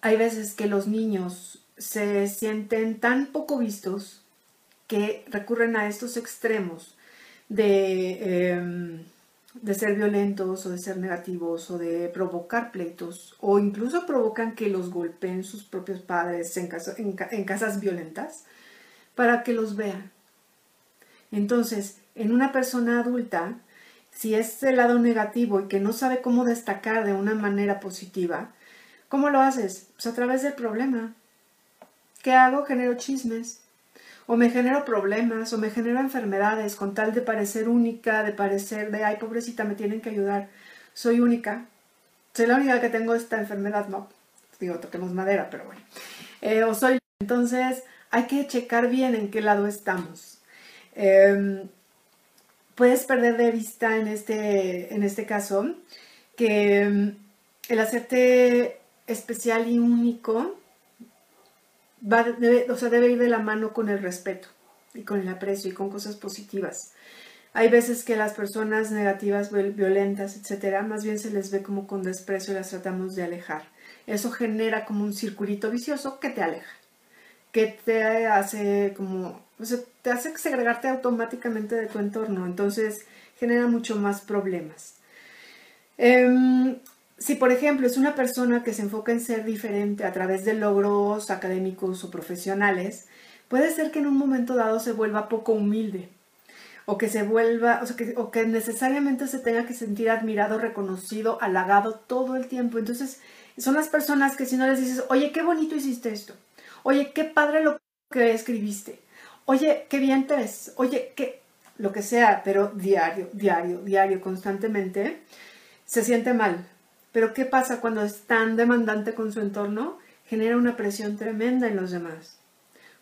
hay veces que los niños se sienten tan poco vistos que recurren a estos extremos de em, de ser violentos o de ser negativos o de provocar pleitos o incluso provocan que los golpeen sus propios padres en, casas violentas para que los vean. Entonces, en una persona adulta, si es el lado negativo y que no sabe cómo destacar de una manera positiva, ¿cómo lo haces? Pues a través del problema. ¿Qué hago? Genero chismes, o me genero problemas, o me genero enfermedades con tal de parecer única, de parecer de, ay, pobrecita, me tienen que ayudar, soy única, soy la única que tengo esta enfermedad, no, digo, toquemos madera, pero bueno, eh, o soy, entonces hay que checar bien en qué lado estamos. Em, puedes perder de vista en este, en este caso que em, el hacerte especial y único debe, o sea, debe ir de la mano con el respeto y con el aprecio y con cosas positivas. Hay veces que las personas negativas, violentas, etcétera, más bien se les ve como con desprecio y las tratamos de alejar. Eso genera como un circulito vicioso que te aleja, que te hace como, o sea, te hace segregarte automáticamente de tu entorno. Entonces genera mucho más problemas. Em, si, por ejemplo, es una persona que se enfoca en ser diferente a través de logros académicos o profesionales, puede ser que en un momento dado se vuelva poco humilde o que se vuelva, o, que necesariamente se tenga que sentir admirado, reconocido, halagado todo el tiempo. Entonces, son las personas que si no les dices, oye, qué bonito hiciste esto, oye, qué padre lo que escribiste. Oye, qué bien te ves. Oye, qué lo que sea, pero diario, diario, diario, constantemente, se siente mal. Pero ¿qué pasa cuando es tan demandante con su entorno? Genera una presión tremenda en los demás.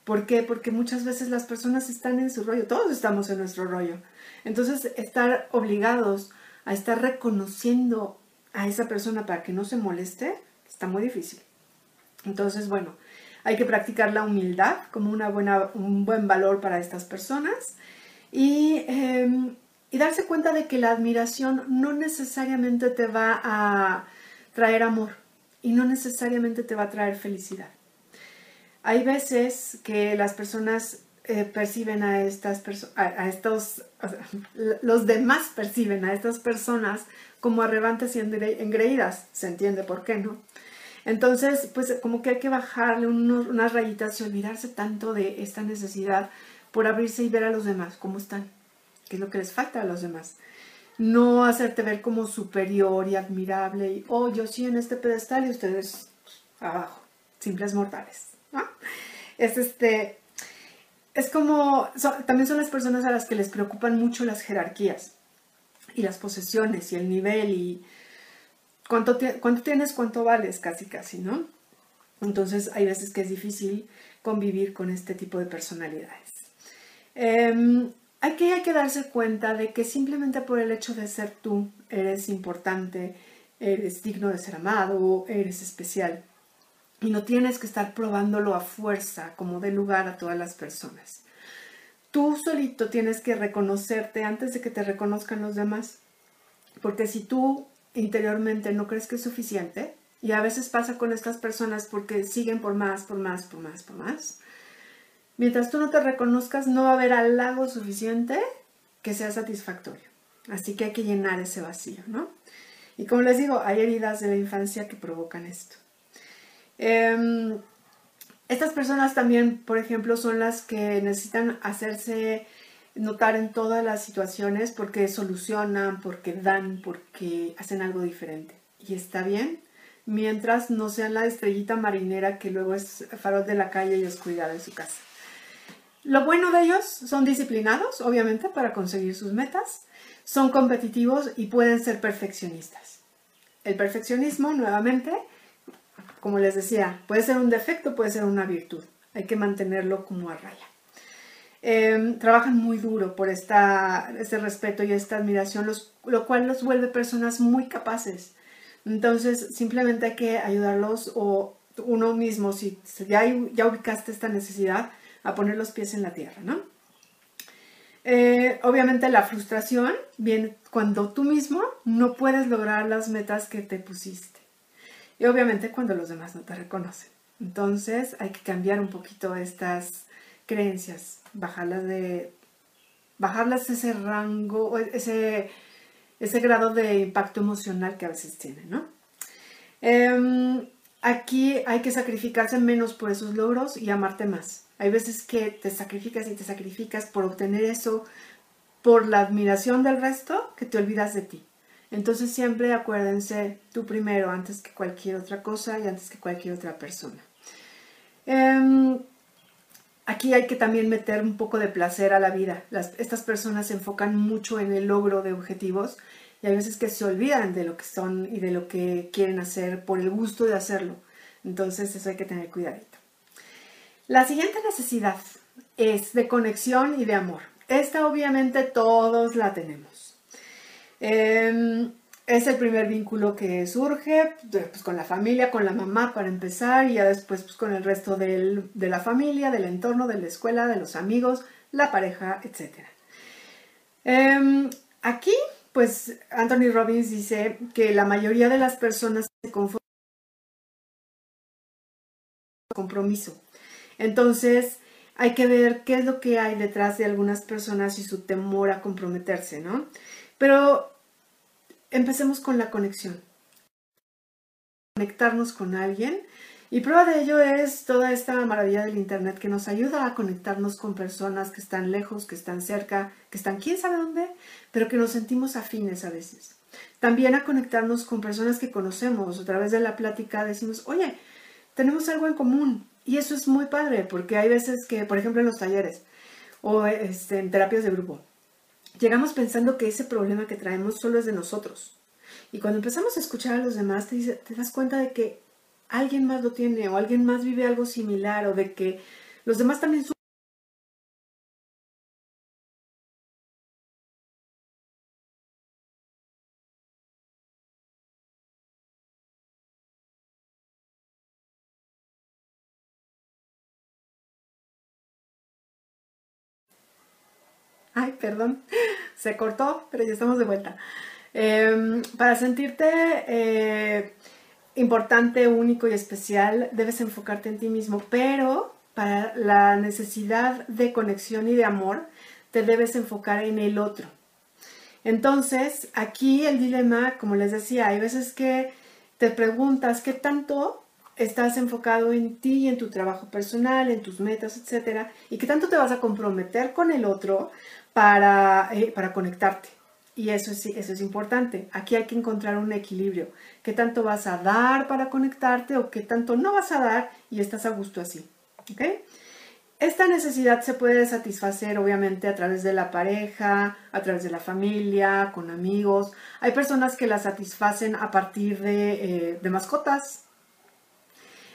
¿Por qué? Porque muchas veces las personas están en su rollo, todos estamos en nuestro rollo. Entonces, estar obligados a estar reconociendo a esa persona para que no se moleste, está muy difícil. Entonces, bueno, hay que practicar la humildad como una buena, un buen valor para estas personas y, em, y darse cuenta de que la admiración no necesariamente te va a traer amor y no necesariamente te va a traer felicidad. Hay veces que las personas eh, perciben a estas personas, a, estos, los demás perciben a estas personas como arrebantes y engreídas, se entiende por qué, ¿no? Entonces, pues como que hay que bajarle unas rayitas y olvidarse tanto de esta necesidad por abrirse y ver a los demás cómo están, qué es lo que les falta a los demás. No hacerte ver como superior y admirable y, oh, yo sí en este pedestal y ustedes abajo, simples mortales. Es este, es como, también son las personas a las que les preocupan mucho las jerarquías y las posesiones y el nivel y cuánto, cuánto tienes, cuánto vales, casi, casi, ¿no? Entonces hay veces que es difícil convivir con este tipo de personalidades. Em, hay, que, hay que darse cuenta de que simplemente por el hecho de ser tú eres importante, eres digno de ser amado, eres especial. Y no tienes que estar probándolo a fuerza como de lugar a todas las personas. Tú solito tienes que reconocerte antes de que te reconozcan los demás. Porque si tú interiormente no crees que es suficiente, y a veces pasa con estas personas porque siguen por más, por más, por más, por más, Mientras tú no te reconozcas, no va a haber halago suficiente que sea satisfactorio. Así que hay que llenar ese vacío, ¿no? Y como les digo, hay heridas de la infancia que provocan esto. Em, estas personas también, por ejemplo, son las que necesitan hacerse notar en todas las situaciones porque solucionan, porque dan, porque hacen algo diferente. Y está bien, mientras no sean la estrellita marinera que luego es farol de la calle y oscuridad de su casa. Lo bueno de ellos son disciplinados, obviamente, para conseguir sus metas, son competitivos y pueden ser perfeccionistas. El perfeccionismo, nuevamente, como les decía, puede ser un defecto, puede ser una virtud. Hay que mantenerlo como a raya. Em, trabajan muy duro por esta, este respeto y esta admiración, lo cual los vuelve personas muy capaces. Entonces, simplemente hay que ayudarlos o uno mismo, si ya, ya ubicaste esta necesidad, a poner los pies en la tierra, ¿no? Eh, obviamente la frustración viene cuando tú mismo no puedes lograr las metas que te pusiste. Y obviamente cuando los demás no te reconocen. Entonces hay que cambiar un poquito estas creencias, bajarlas de ese rango, ese, ese grado de impacto emocional que a veces tienen, ¿no? Em, aquí hay que sacrificarse menos por esos logros y amarte más. Hay veces que te sacrificas y te sacrificas por obtener eso, por la admiración del resto, que te olvidas de ti. Entonces siempre acuérdense tú primero antes que cualquier otra cosa y antes que cualquier otra persona. Em, aquí hay que también meter un poco de placer a la vida. estas personas se enfocan mucho en el logro de objetivos y hay veces que se olvidan de lo que son y de lo que quieren hacer por el gusto de hacerlo. Entonces eso hay que tener cuidadito. La siguiente necesidad es de conexión y de amor. Esta obviamente todos la tenemos. Em, es el primer vínculo que surge pues, con la familia, con la mamá para empezar y ya después pues, con el resto de la familia, del entorno, de la escuela, de los amigos, la pareja, etc. Em, aquí pues Anthony Robbins dice que la mayoría de las personas se conforman con compromiso entonces, hay que ver qué es lo que hay detrás de algunas personas y su temor a comprometerse, ¿no? Pero empecemos con la conexión. Conectarnos con alguien. Y prueba de ello es toda esta maravilla del Internet que nos ayuda a conectarnos con personas que están lejos, que están cerca, que están quién sabe dónde, pero que nos sentimos afines a veces. También a conectarnos con personas que conocemos. A través de la plática decimos, oye, tenemos algo en común Y eso es muy padre, porque hay veces que, por ejemplo, en los talleres o este, en terapias de grupo, llegamos pensando que ese problema que traemos solo es de nosotros. Y cuando empezamos a escuchar a los demás, te, te das cuenta de que alguien más lo tiene o alguien más vive algo similar o de que los demás también Ay, perdón, se cortó, pero ya estamos de vuelta. Em, para sentirte eh, importante, único y especial, debes enfocarte en ti mismo, pero para la necesidad de conexión y de amor, te debes enfocar en el otro. Entonces, aquí el dilema, como les decía, hay veces que te preguntas qué tanto estás enfocado en ti en tu trabajo personal, en tus metas, etcétera, y qué tanto te vas a comprometer con el otro para, eh, para conectarte. Y eso es, eso es importante. Aquí hay que encontrar un equilibrio. ¿Qué tanto vas a dar para conectarte o qué tanto no vas a dar y estás a gusto así? Esta necesidad se puede satisfacer obviamente a través de la pareja, a través de la familia, con amigos. Hay personas que la satisfacen a partir de, eh, de mascotas.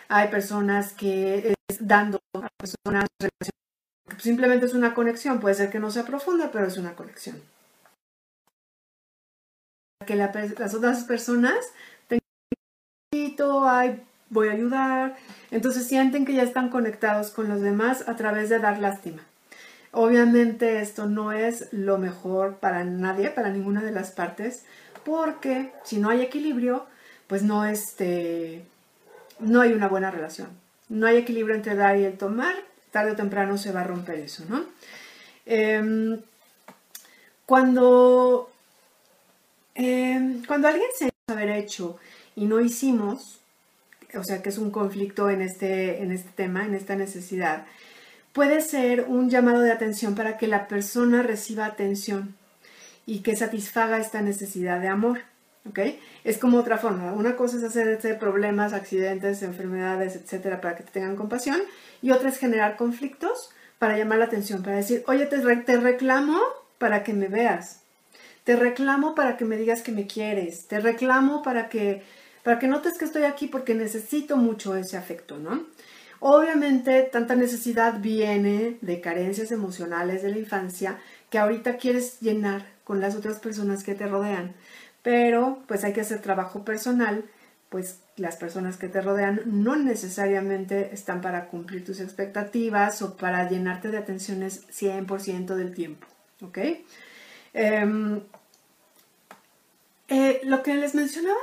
Hay personas que dando a personas Simplemente es una conexión, puede ser que no sea profunda, pero es una conexión. Que las otras personas tengan ay, voy a ayudar. Entonces sienten que ya están conectados con los demás a través de dar lástima. Obviamente esto no es lo mejor para nadie, para ninguna de las partes, porque si no hay equilibrio, pues no, este, no hay una buena relación. No hay equilibrio entre dar y el tomar, tarde o temprano se va a romper eso, ¿no? Em, cuando, em, cuando alguien se haber hecho y no hicimos, o sea que es un conflicto en este, en este tema, en esta necesidad, puede ser un llamado de atención para que la persona reciba atención y que satisfaga esta necesidad de amor. ¿Ok? Es como otra forma. Una cosa es hacer problemas, accidentes, enfermedades, etcétera, para que te tengan compasión, y otra es generar conflictos para llamar la atención, para decir, oye, te, te reclamo para que me veas, te reclamo para que me digas que me quieres, te reclamo para que, para que notes que estoy aquí porque necesito mucho ese afecto, ¿no? Obviamente, tanta necesidad viene de carencias emocionales de la infancia que ahorita quieres llenar con las otras personas que te rodean pero pues hay que hacer trabajo personal, pues las personas que te rodean no necesariamente están para cumplir tus expectativas o para llenarte de atenciones 100% del tiempo, ¿ok? Em, eh, lo que les mencionaba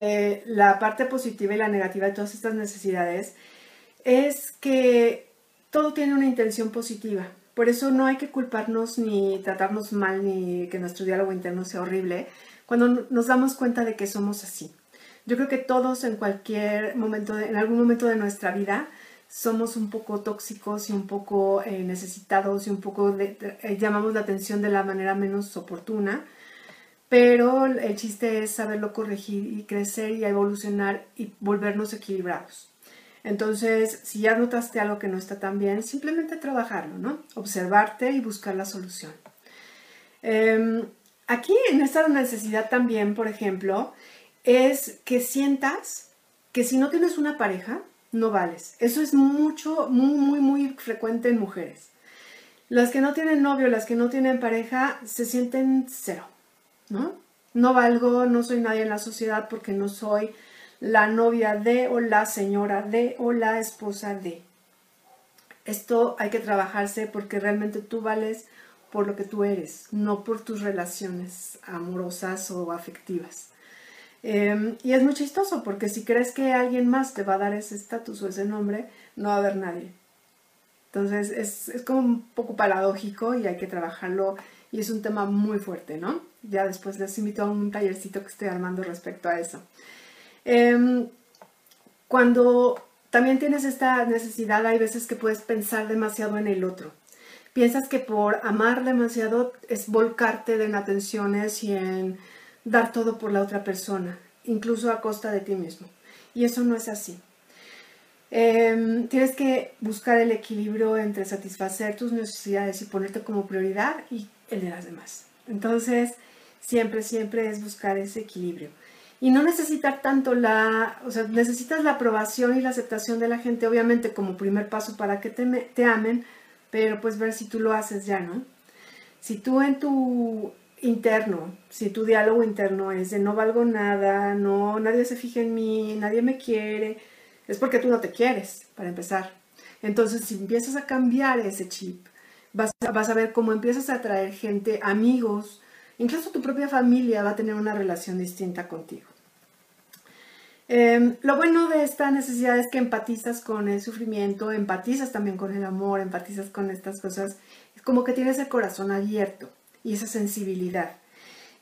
de la parte positiva y la negativa de todas estas necesidades es que todo tiene una intención positiva. Por eso no hay que culparnos ni tratarnos mal ni que nuestro diálogo interno sea horrible, cuando nos damos cuenta de que somos así. Yo creo que todos en cualquier momento, en algún momento de nuestra vida, somos un poco tóxicos y un poco eh, necesitados y un poco eh, llamamos la atención de la manera menos oportuna, pero el chiste es saberlo corregir y crecer y evolucionar y volvernos equilibrados. Entonces, si ya notaste algo que no está tan bien, simplemente trabajarlo, ¿no? Observarte y buscar la solución. Em, Aquí en esta necesidad también, por ejemplo, es que sientas que si no tienes una pareja, no vales. Eso es mucho, muy, muy, muy frecuente en mujeres. Las que no tienen novio, las que no tienen pareja, se sienten cero, ¿no? No valgo, no soy nadie en la sociedad porque no soy la novia de o la señora de o la esposa de. Esto hay que trabajarse porque realmente tú vales por lo que tú eres, no por tus relaciones amorosas o afectivas. Em, y es muy chistoso porque si crees que alguien más te va a dar ese estatus o ese nombre, no va a haber nadie. Entonces es, es, como un poco paradójico y hay que trabajarlo y es un tema muy fuerte, ¿no? Ya después les invito a un tallercito que estoy armando respecto a eso. Em, cuando también tienes esta necesidad, hay veces que puedes pensar demasiado en el otro piensas que por amar demasiado es volcarte en atenciones y en dar todo por la otra persona, incluso a costa de ti mismo. Y eso no es así. Em, tienes que buscar el equilibrio entre satisfacer tus necesidades y ponerte como prioridad y el de las demás. Entonces, siempre, siempre es buscar ese equilibrio. Y no necesitar tanto la, o sea, necesitas la aprobación y la aceptación de la gente, obviamente como primer paso para que te, te amen, pero pues ver si tú lo haces ya, ¿no? Si tú en tu interno, si tu diálogo interno es de no valgo nada, no, nadie se fija en mí, nadie me quiere, es porque tú no te quieres, para empezar. Entonces, si empiezas a cambiar ese chip, vas, vas a ver cómo empiezas a atraer gente, amigos, incluso tu propia familia va a tener una relación distinta contigo. Em, lo bueno de esta necesidad es que empatizas con el sufrimiento, empatizas también con el amor, empatizas con estas cosas. Como que tienes el corazón abierto y esa sensibilidad.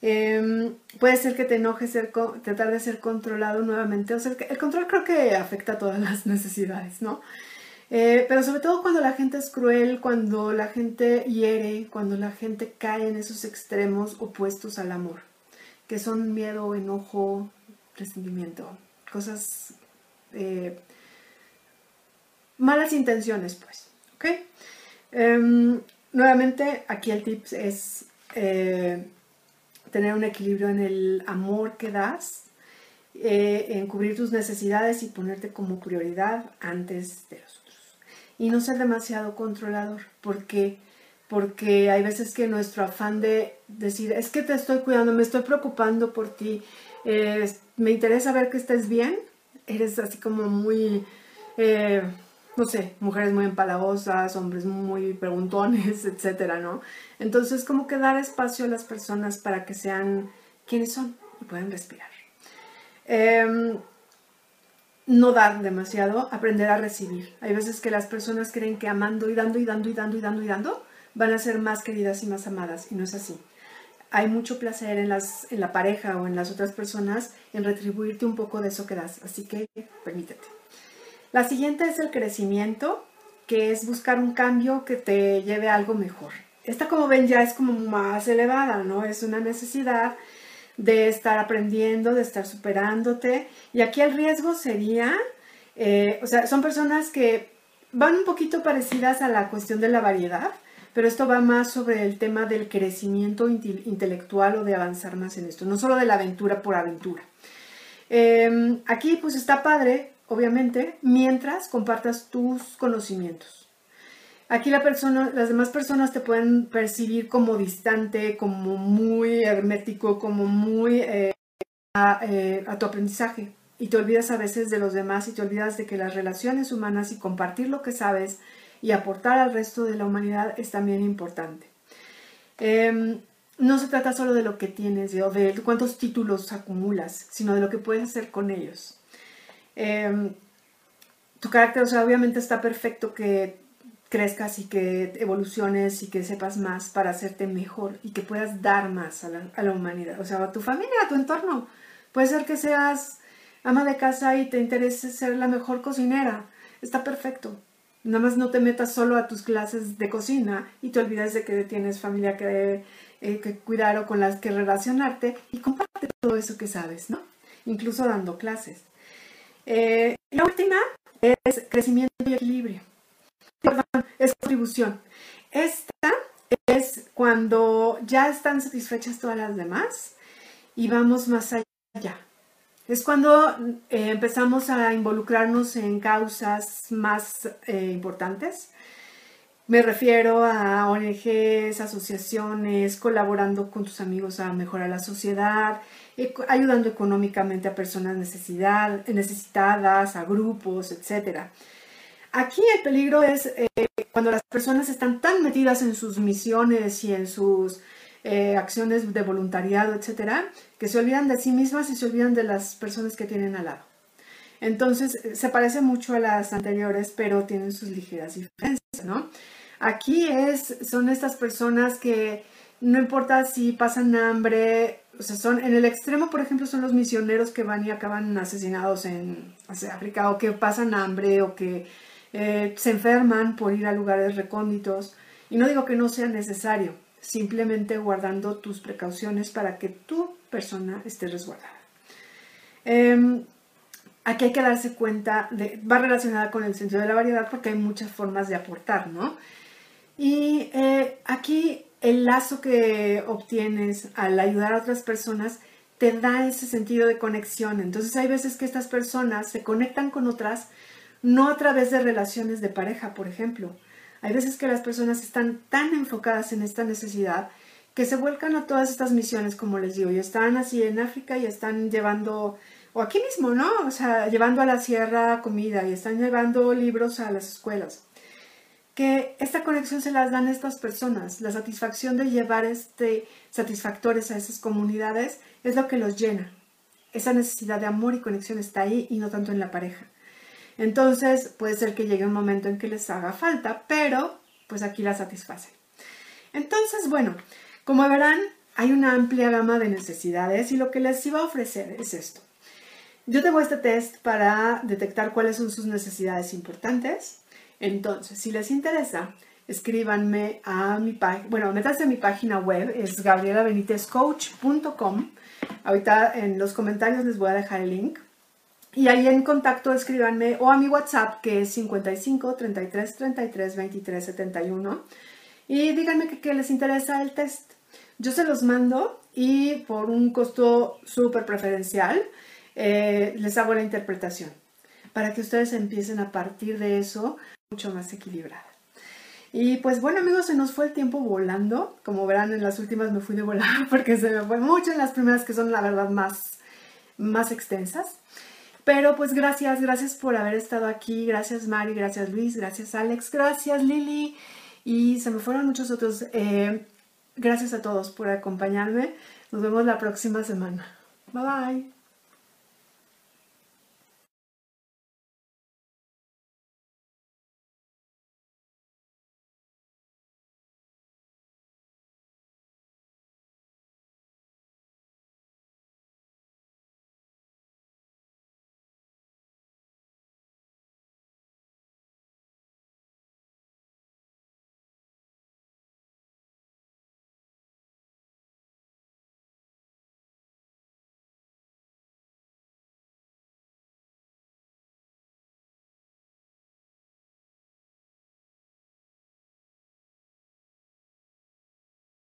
Em, puede ser que te enojes ser, tratar de ser controlado nuevamente. O sea, el control creo que afecta a todas las necesidades, ¿no? Eh, pero sobre todo cuando la gente es cruel, cuando la gente hiere, cuando la gente cae en esos extremos opuestos al amor, que son miedo, enojo, resentimiento, cosas, eh, malas intenciones, pues, ¿ok? Em, nuevamente, aquí el tip es eh, tener un equilibrio en el amor que das, eh, en cubrir tus necesidades y ponerte como prioridad antes de los otros. Y no ser demasiado controlador, porque porque hay veces que nuestro afán de decir, es que te estoy cuidando, me estoy preocupando por ti, me interesa ver que estés bien, eres así como muy, eh, no sé, mujeres muy empalagosas, hombres muy preguntones, etcétera, ¿no? Entonces, como que dar espacio a las personas para que sean quienes son y puedan respirar. Em, no dar demasiado, aprender a recibir. Hay veces que las personas creen que amando y dando y dando y dando y dando y dando van a ser más queridas y más amadas y no es así hay mucho placer en, las, la pareja o en las otras personas en retribuirte un poco de eso que das. Así que permítete. La siguiente es el crecimiento, que es buscar un cambio que te lleve a algo mejor. Esta, como ven, ya es como más elevada, ¿no? Es una necesidad de estar aprendiendo, de estar superándote. Y aquí el riesgo sería, eh, o sea, son personas que van un poquito parecidas a la cuestión de la variedad, pero esto va más sobre el tema del crecimiento intelectual o de avanzar más en esto, no solo de la aventura por aventura. Em, aquí pues está padre, obviamente, mientras compartas tus conocimientos. Aquí la persona, las demás personas te pueden percibir como distante, como muy hermético, como muy eh, eh, a tu aprendizaje. Y te olvidas a veces de los demás y te olvidas de que las relaciones humanas y compartir lo que sabes y aportar al resto de la humanidad es también importante. Em, no se trata solo de lo que tienes o de cuántos títulos acumulas, sino de lo que puedes hacer con ellos. Em, tu carácter, o sea, obviamente está perfecto que crezcas y que evoluciones y que sepas más para hacerte mejor y que puedas dar más a la, a la humanidad, o sea, a tu familia, a tu entorno. Puede ser que seas ama de casa y te interese ser la mejor cocinera, está perfecto. Nada más no te metas solo a tus clases de cocina y te olvides de que tienes familia que, eh, que cuidar o con las que relacionarte y comparte todo eso que sabes, ¿no? Incluso dando clases. Eh, la última es crecimiento y equilibrio. Perdón, es contribución. Esta es cuando ya están satisfechas todas las demás y vamos más allá. Es cuando eh, empezamos a involucrarnos en causas más eh, importantes. Me refiero a ONGs, asociaciones, colaborando con tus amigos a mejorar la sociedad, eh, ayudando económicamente a personas necesitadas, a grupos, etc. Aquí el peligro es cuando las personas están tan metidas en sus misiones y en sus eh, acciones de voluntariado, etcétera, que se olvidan de sí mismas y se olvidan de las personas que tienen al lado. Entonces, eh, se parece mucho a las anteriores, pero tienen sus ligeras diferencias, ¿no? Aquí es, son estas personas que no importa si pasan hambre, o sea, son en el extremo, por ejemplo, son los misioneros que van y acaban asesinados en África, o que pasan hambre, o que eh, se enferman por ir a lugares recónditos. Y no digo que no sea necesario, simplemente guardando tus precauciones para que tu persona esté resguardada. Em, aquí hay que darse cuenta, de, va relacionada con el sentido de la variedad porque hay muchas formas de aportar, ¿no? Y eh, aquí el lazo que obtienes al ayudar a otras personas te da ese sentido de conexión. Entonces hay veces que estas personas se conectan con otras no a través de relaciones de pareja, por ejemplo. Hay veces que las personas están tan enfocadas en esta necesidad que se vuelcan a todas estas misiones, como les digo, y están así en África y están llevando, o aquí mismo, ¿no? O sea, llevando a la sierra comida y están llevando libros a las escuelas. Que esta conexión se las dan estas personas, la satisfacción de llevar este satisfactores a esas comunidades es lo que los llena. Esa necesidad de amor y conexión está ahí y no tanto en la pareja. Entonces puede ser que llegue un momento en que les haga falta, pero pues aquí la satisfacen. Entonces, bueno, como verán, hay una amplia gama de necesidades y lo que les iba a ofrecer es esto. Yo tengo este test para detectar cuáles son sus necesidades importantes. Entonces, si les interesa, escríbanme a mi página, bueno, métanse a mi página web, es gabrielabenitezcoach.com. Ahorita en los comentarios les voy a dejar el link. Y ahí en contacto escríbanme o a mi WhatsApp que es 55 33 33 23 71 y díganme que, que les interesa el test. Yo se los mando y por un costo súper preferencial eh, les hago la interpretación para que ustedes empiecen a partir de eso mucho más equilibrada. Y pues bueno amigos, se nos fue el tiempo volando. Como verán, en las últimas me fui de volar porque se me fue mucho en las primeras que son la verdad más, más extensas. Pero pues gracias, gracias por haber estado aquí. Gracias Mari, gracias Luis, gracias Alex, gracias Lili. Y se me fueron muchos otros. Eh, Gracias a todos por acompañarme. Nos vemos la próxima semana. Bye bye.